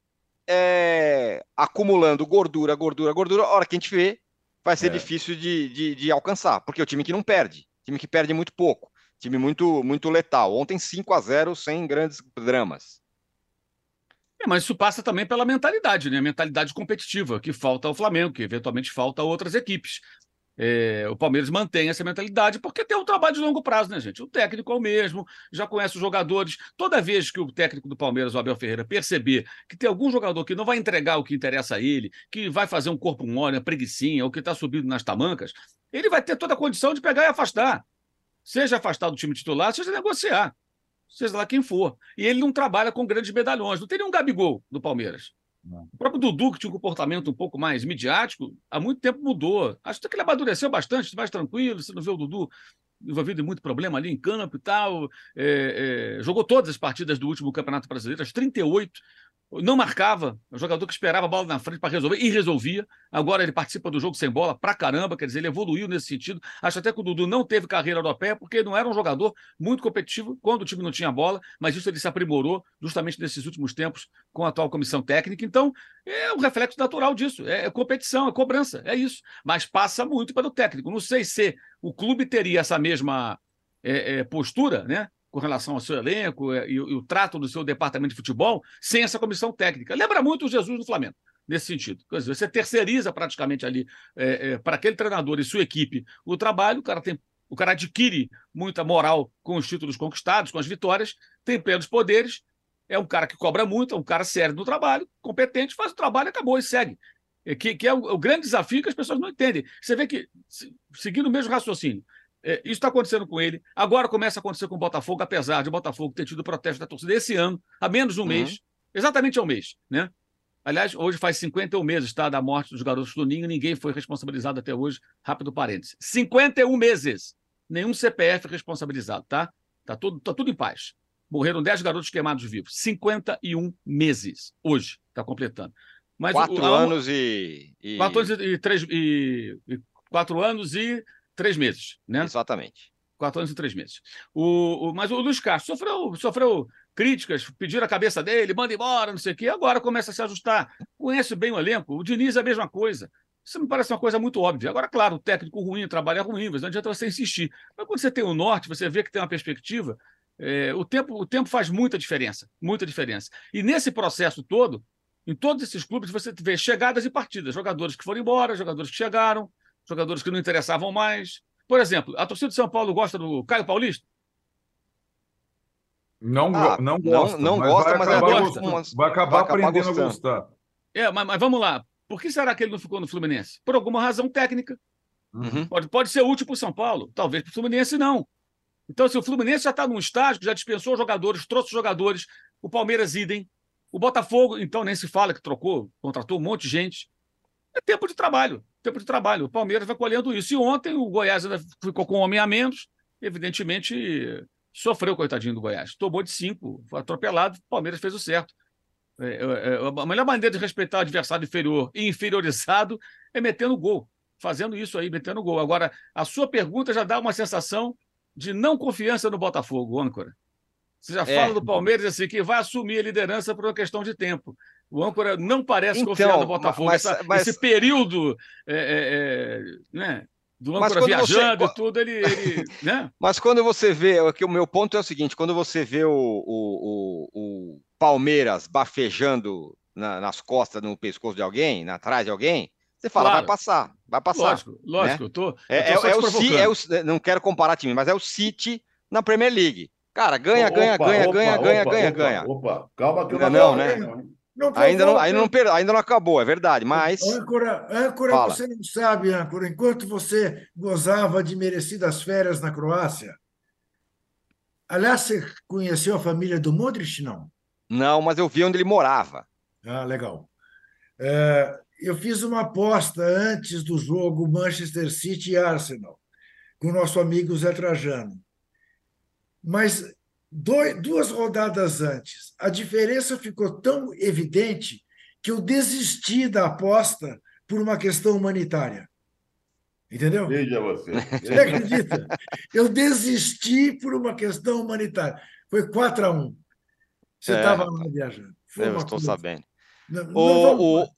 é, acumulando gordura, gordura, gordura. A hora que a gente vê, vai ser é. difícil de, de, de, alcançar, porque é o time que não perde, time que perde muito pouco, time muito, muito letal. Ontem 5 a 0 sem grandes dramas. É, mas isso passa também pela mentalidade, né? A mentalidade competitiva que falta ao Flamengo, que eventualmente falta a outras equipes. É, o Palmeiras mantém essa mentalidade porque tem um trabalho de longo prazo, né, gente? O técnico é o mesmo, já conhece os jogadores. Toda vez que o técnico do Palmeiras, o Abel Ferreira, perceber que tem algum jogador que não vai entregar o que interessa a ele, que vai fazer um corpo mole, uma preguiçinha, ou que está subindo nas tamancas, ele vai ter toda a condição de pegar e afastar. Seja afastar do time titular, seja negociar. Seja lá quem for. E ele não trabalha com grandes medalhões. Não tem nenhum Gabigol do Palmeiras. O próprio Dudu, que tinha um comportamento um pouco mais midiático, há muito tempo mudou. Acho que ele amadureceu bastante, mais tranquilo. Você não vê o Dudu envolvido em muito problema ali em campo e tal. É, é, jogou todas as partidas do último Campeonato Brasileiro, as 38. Não marcava, o jogador que esperava a bola na frente para resolver e resolvia. Agora ele participa do jogo sem bola pra caramba, quer dizer, ele evoluiu nesse sentido. Acho até que o Dudu não teve carreira europeia porque não era um jogador muito competitivo quando o time não tinha bola, mas isso ele se aprimorou justamente nesses últimos tempos com a atual comissão técnica. Então, é um reflexo natural disso. É, é competição, é cobrança, é isso. Mas passa muito pelo técnico. Não sei se o clube teria essa mesma é, é, postura, né? Com relação ao seu elenco é, e, e, o trato do seu departamento de futebol sem essa comissão técnica. Lembra muito o Jesus do Flamengo, nesse sentido. Dizer, você terceiriza praticamente ali é, é, para aquele treinador e sua equipe o trabalho, o cara tem. O cara adquire muita moral com os títulos conquistados, com as vitórias, tem plenos poderes, é um cara que cobra muito, é um cara sério no trabalho, competente, faz o trabalho, acabou e segue. É, que, que é o, o grande desafio que as pessoas não entendem. Você vê que, seguindo o mesmo raciocínio, é, isso está acontecendo com ele. Agora começa a acontecer com o Botafogo, apesar de o Botafogo ter tido protesto da torcida esse ano, há menos de um uhum. mês, exatamente há um mês, né? Aliás, hoje faz 51 meses tá, da morte dos garotos do Ninho, ninguém foi responsabilizado até hoje. Rápido parênteses. 51 meses. Nenhum CPF responsabilizado, tá? Tá tudo, tá tudo em paz. Morreram 10 garotos queimados vivos. 51 meses. Hoje, está completando. Mas quatro o, anos e, e. Quatro anos e, três, e, e. Quatro anos e três meses, né? Exatamente. Quatro anos e três meses. O, o, mas o Luiz Castro sofreu, sofreu críticas, pediram a cabeça dele, manda embora, não sei o quê, agora começa a se ajustar. Conhece bem o elenco, o Diniz é a mesma coisa. Isso me parece uma coisa muito óbvia. Agora, claro, o técnico ruim, o trabalho é ruim, mas não adianta você insistir. Mas quando você tem o norte, você vê que tem uma perspectiva, é, o, tempo, o tempo faz muita diferença, muita diferença. E nesse processo todo, em todos esses clubes, você vê chegadas e partidas, jogadores que foram embora, jogadores que chegaram, jogadores que não interessavam mais. Por exemplo, a torcida de São Paulo gosta do Caio Paulista? Não, ah, não gosta. Não, não gosta, mas, vai, gosta, vai acabar aprendendo a gostar. É, mas, mas, vamos lá. Por que será que ele não ficou no Fluminense? Por alguma razão técnica. Uhum. Pode, pode ser útil para o São Paulo, talvez para o Fluminense não. Então, se o Fluminense já está num estágio que já dispensou jogadores, trouxe jogadores, o Palmeiras idem, o Botafogo, então nem se fala que trocou, contratou um monte de gente. É tempo de trabalho tempo de trabalho. O Palmeiras vai colhendo isso. E ontem o Goiás ainda ficou com um homem a menos, evidentemente sofreu, coitadinho do Goiás. Tomou de cinco, foi atropelado, o Palmeiras fez o certo. É, é, é, a melhor maneira de respeitar o adversário inferior e inferiorizado é metendo gol, fazendo isso aí, metendo gol. Agora, a sua pergunta já dá uma sensação de não confiança no Botafogo, âncora. Você já é. fala do Palmeiras assim, que vai assumir a liderança por uma questão de tempo. O âncora não parece então, confiar no Botafogo. Mas, Essa, mas... Esse período é, é, é, né, do âncora viajando você... e tudo, ele. ele né? Mas quando você vê, aqui, o meu ponto é o seguinte: quando você vê o, o, o, o Palmeiras bafejando na, nas costas, no pescoço de alguém, atrás de alguém, você fala, claro. vai passar, vai passar. Lógico, lógico, né? eu tô. É, eu tô é, é, o, é o, não quero comparar time, mas é o City na Premier League. Cara, ganha, opa, ganha, ganha, opa, ganha, opa, ganha, ganha, ganha. Opa, calma que eu não, não, né? Não, ainda, não, ainda, não, ainda não acabou, é verdade, mas. Âncora, âncora você não sabe, âncora, enquanto você gozava de merecidas férias na Croácia. Aliás, você conheceu a família do Modric, não? Não, mas eu vi onde ele morava. Ah, legal. É, eu fiz uma aposta antes do jogo Manchester City e Arsenal, com o nosso amigo Zé Trajano. Mas dois, duas rodadas antes, a diferença ficou tão evidente que eu desisti da aposta por uma questão humanitária. Entendeu? Veja você. Você acredita? Eu desisti por uma questão humanitária. Foi 4 a 1 Você estava é, lá viajando. Foi eu estou coisa. sabendo. Não, não o, vamos, o,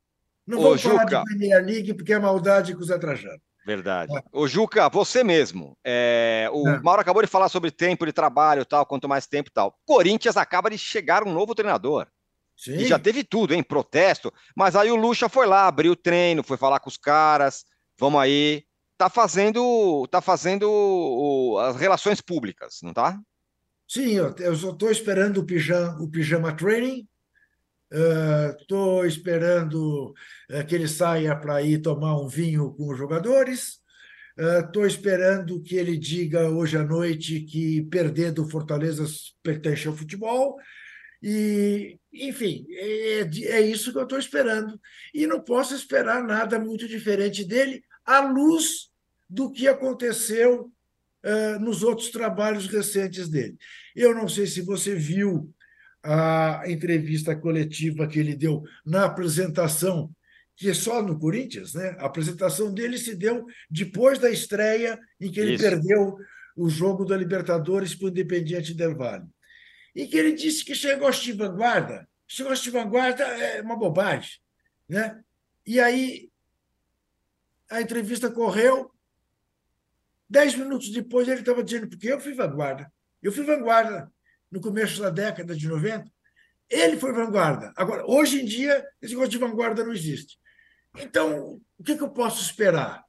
não vamos falar Juca. de Premier League porque é maldade com o Zé Trajano. Verdade. É. Ô, Juca, você mesmo. É, o é. Mauro acabou de falar sobre tempo de trabalho tal, quanto mais tempo tal. Corinthians acaba de chegar um novo treinador. Sim. E já teve tudo, hein? Protesto. Mas aí o Lucha foi lá, abriu o treino, foi falar com os caras. Vamos aí. Tá fazendo, tá fazendo o, as relações públicas, não tá? Sim, eu, eu só estou esperando o pijama, o pijama training Estou uh, esperando uh, que ele saia para ir tomar um vinho com os jogadores. Estou uh, esperando que ele diga hoje à noite que perder do Fortaleza pertence ao futebol. E, enfim, é, é isso que eu estou esperando. E não posso esperar nada muito diferente dele, à luz do que aconteceu nos outros trabalhos recentes dele. Eu não sei se você viu a entrevista coletiva que ele deu na apresentação, que é só no Corinthians, né? A apresentação dele se deu depois da estreia em que ele Isso. perdeu o jogo da Libertadores para o Independiente Del Valle. E que ele disse que negócio de vanguarda, negócio de vanguarda é uma bobagem, né? E aí a entrevista correu, dez minutos depois ele estava dizendo, porque eu fui vanguarda. Eu fui vanguarda no começo da década de 90. Ele foi vanguarda. Agora, hoje em dia, esse negócio de vanguarda não existe. Então, o que, que eu posso esperar?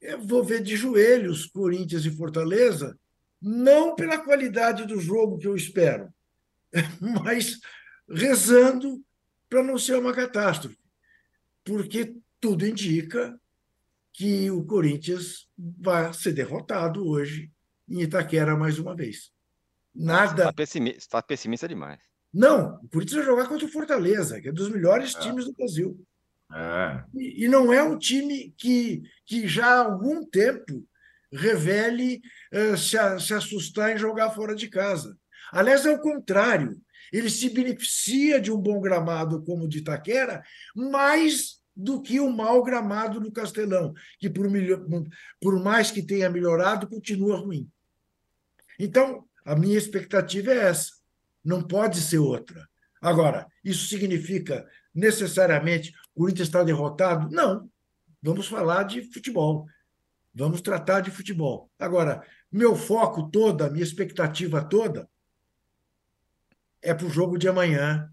Eu vou ver de joelhos Corinthians e Fortaleza, não pela qualidade do jogo que eu espero, mas rezando para não ser uma catástrofe. Porque tudo indica que o Corinthians vai ser derrotado hoje em Itaquera mais uma vez. Nada. Está pessimista, tá pessimista demais. Não, o Corinthians vai jogar contra o Fortaleza, que é dos melhores É. times do Brasil. É. E, e não é um time que, que já há algum tempo revele eh, se, a- se assustar em jogar fora de casa. Aliás, é o contrário. Ele se beneficia de um bom gramado como o de Itaquera mais do que o mau gramado do Castelão, que por, melhor- por mais que tenha melhorado, continua ruim. Então, a minha expectativa é essa. Não pode ser outra. Agora, isso significa necessariamente o Corinthians está derrotado? Não. Vamos falar de futebol. Vamos tratar de futebol. Agora, meu foco todo, minha expectativa toda é para o jogo de amanhã,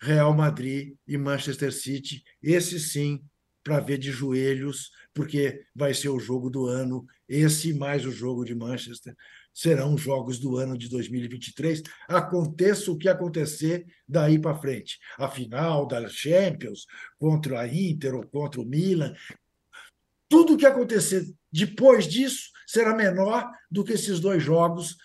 Real Madrid e Manchester City. Esse sim, para ver de joelhos, porque vai ser o jogo do ano. Esse mais o jogo de Manchester serão os jogos do ano de 2023. Aconteça o que acontecer daí para frente. A final da Champions contra a Inter ou contra o Milan. Tudo o que acontecer depois disso será menor do que esses dois jogos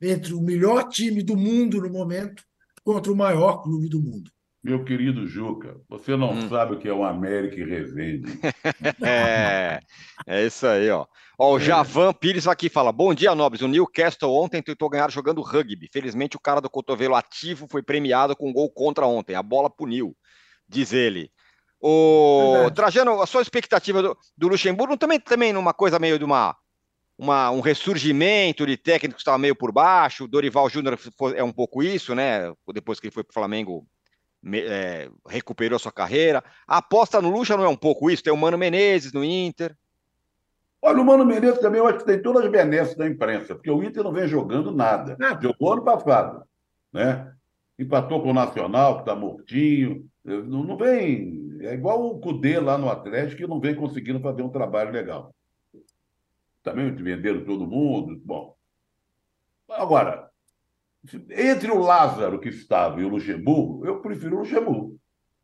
entre o melhor time do mundo no momento contra o maior clube do mundo. Meu querido Juca, você não Hum. sabe o que é o América e Resende. É, é isso aí, ó. Ó, o Javan Pires aqui fala: Bom dia, nobres. O Newcastle ontem tentou ganhar jogando rugby. Felizmente, o cara do cotovelo ativo foi premiado com um gol contra ontem. A bola puniu, diz ele. O Verdade. Trajano, a sua expectativa do, do Luxemburgo também, também numa coisa meio de uma, uma- um ressurgimento de técnicos que estava meio por baixo. O Dorival Júnior foi- é um pouco isso, né? Depois que ele foi para o Flamengo, me- é, recuperou sua carreira. A aposta no Lucha não é um pouco isso? Tem o Mano Menezes no Inter. Olha, o Mano Menezes também, eu acho que tem todas as benesses da imprensa, porque o Inter não vem jogando nada. Nada. Jogou ano passado, né? Empatou com o Nacional, que está mortinho. Não, não vem. É igual o Cudê lá no Atlético, que não vem conseguindo fazer um trabalho legal. Também venderam todo mundo. Bom. Agora, entre o Lázaro que estava e o Luxemburgo, eu prefiro o Luxemburgo.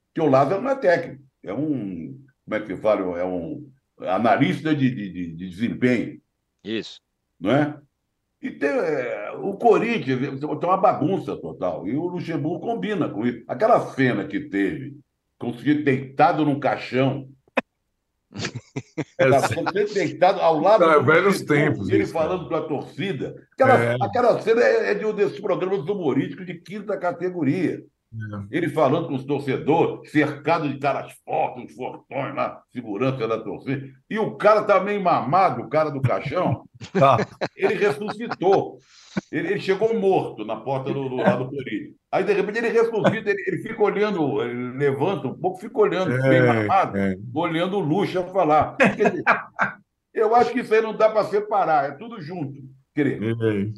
Porque o Lázaro não é técnico, é um. Como é que fala? É um analista de, de, de- de desempenho, Isso. não é? E tem, é, o Corinthians tem uma bagunça total. E o Luxemburgo combina com isso. Aquela cena que teve, conseguir deitado num caixão. É, Tá você deitado ao lado Tá, do velhos tempos ele isso, falando cara. com a torcida. Aquela, É. aquela cena é, é de um desses programas humorísticos de quinta categoria. Ele falando com os torcedores, cercado de caras fortes, os fortões lá, segurança da torcida. E o cara tá meio mamado, o cara do caixão. Tá. Ele ressuscitou. Ele, ele chegou morto na porta do, do, lá do Corinthians. Aí, de repente, ele ressuscita, ele, ele fica olhando, ele levanta um pouco, fica olhando, meio mamado, É, é. olhando o Lucha falar. Dizer, eu acho que isso aí não dá para separar, é tudo junto. Quer dizer, é.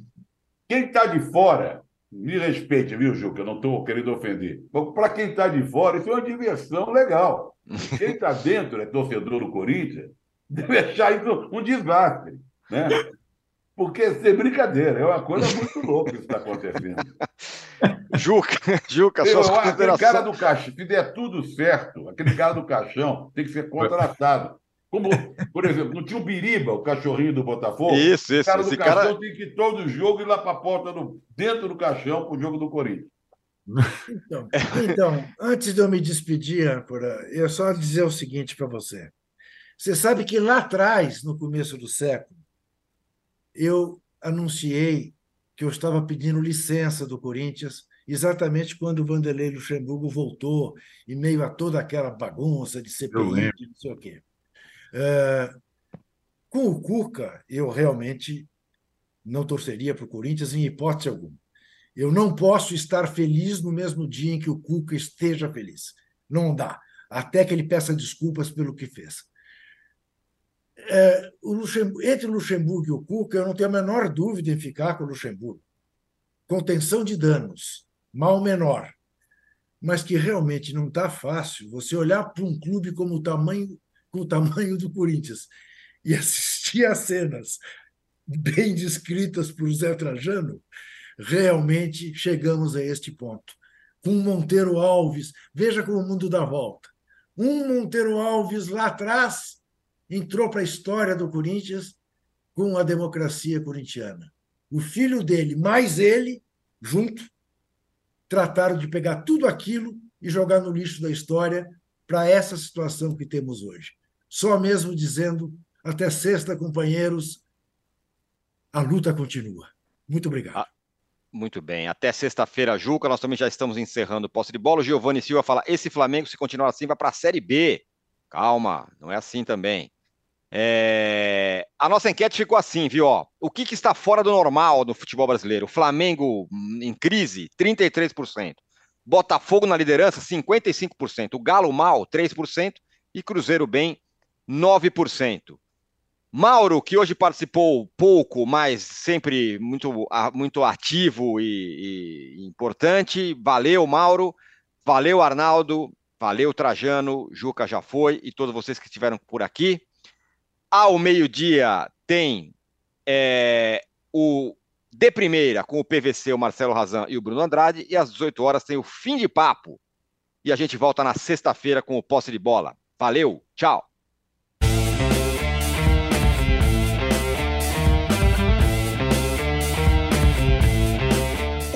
quem está de fora, me respeite, viu, Juca? Eu não estou querendo ofender. Para quem está de fora, isso é uma diversão legal. Quem está dentro, é torcedor do Corinthians, deve achar isso um desastre. Né? Porque sem brincadeira, é uma coisa muito louca isso que está acontecendo. Juca, Juca, suas aquele cara considerações. do caixão, se der tudo certo, aquele cara do caixão tem que ser contratado. Como, por exemplo, não tinha o Biriba, o cachorrinho do Botafogo? Isso, O isso. cara do Esse caixão cara. tem que ir todo jogo ir lá para a porta, do, dentro do caixão, para o jogo do Corinthians. Então, então, antes de eu me despedir, âncora, eu só dizer o seguinte para você. Você sabe que lá atrás, no começo do século, eu anunciei que eu estava pedindo licença do Corinthians exatamente quando o Vanderlei Luxemburgo voltou, em meio a toda aquela bagunça de CPI, de não sei o quê. É, com o Cuca, eu realmente não torceria para o Corinthians em hipótese alguma. Eu não posso estar feliz no mesmo dia em que o Cuca esteja feliz. Não dá. Até que ele peça desculpas pelo que fez. É, o Luxemburgo, entre o Luxemburgo e o Cuca, eu não tenho a menor dúvida em ficar com o Luxemburgo. Contenção de danos, mal menor. Mas que realmente não está fácil você olhar para um clube como o tamanho, com o tamanho do Corinthians e assistir a cenas bem descritas por Zé Trajano realmente chegamos a este ponto. Com Monteiro Alves, veja como o mundo dá volta. Um Monteiro Alves lá atrás entrou para a história do Corinthians com a democracia corintiana. O filho dele, mais ele, junto, trataram de pegar tudo aquilo e jogar no lixo da história para essa situação que temos hoje. Só mesmo dizendo até sexta, companheiros, a luta continua. Muito obrigado. Ah, muito bem. Até sexta-feira, Juca. Nós também já estamos encerrando o posse de bola. O Giovanni Silva fala: esse Flamengo, se continuar assim, vai para a Série B. Calma, não é assim também. É... A nossa enquete ficou assim, viu? O que, que, está fora do normal no futebol brasileiro? Flamengo hum, em crise, 33%. Botafogo na liderança, 55%. O Galo mal, 3%. E Cruzeiro bem, 9%. Mauro, que hoje participou pouco, mas sempre muito, muito ativo e, e importante. Valeu, Mauro. Valeu, Arnaldo. Valeu, Trajano. Juca já foi e todos vocês que estiveram por aqui. Ao meio-dia tem é, o de primeira com o PVC, o Marcelo Razan e o Bruno Andrade. E às 18 horas tem o fim de papo. E a gente volta na sexta-feira com o posse de bola. Valeu, tchau.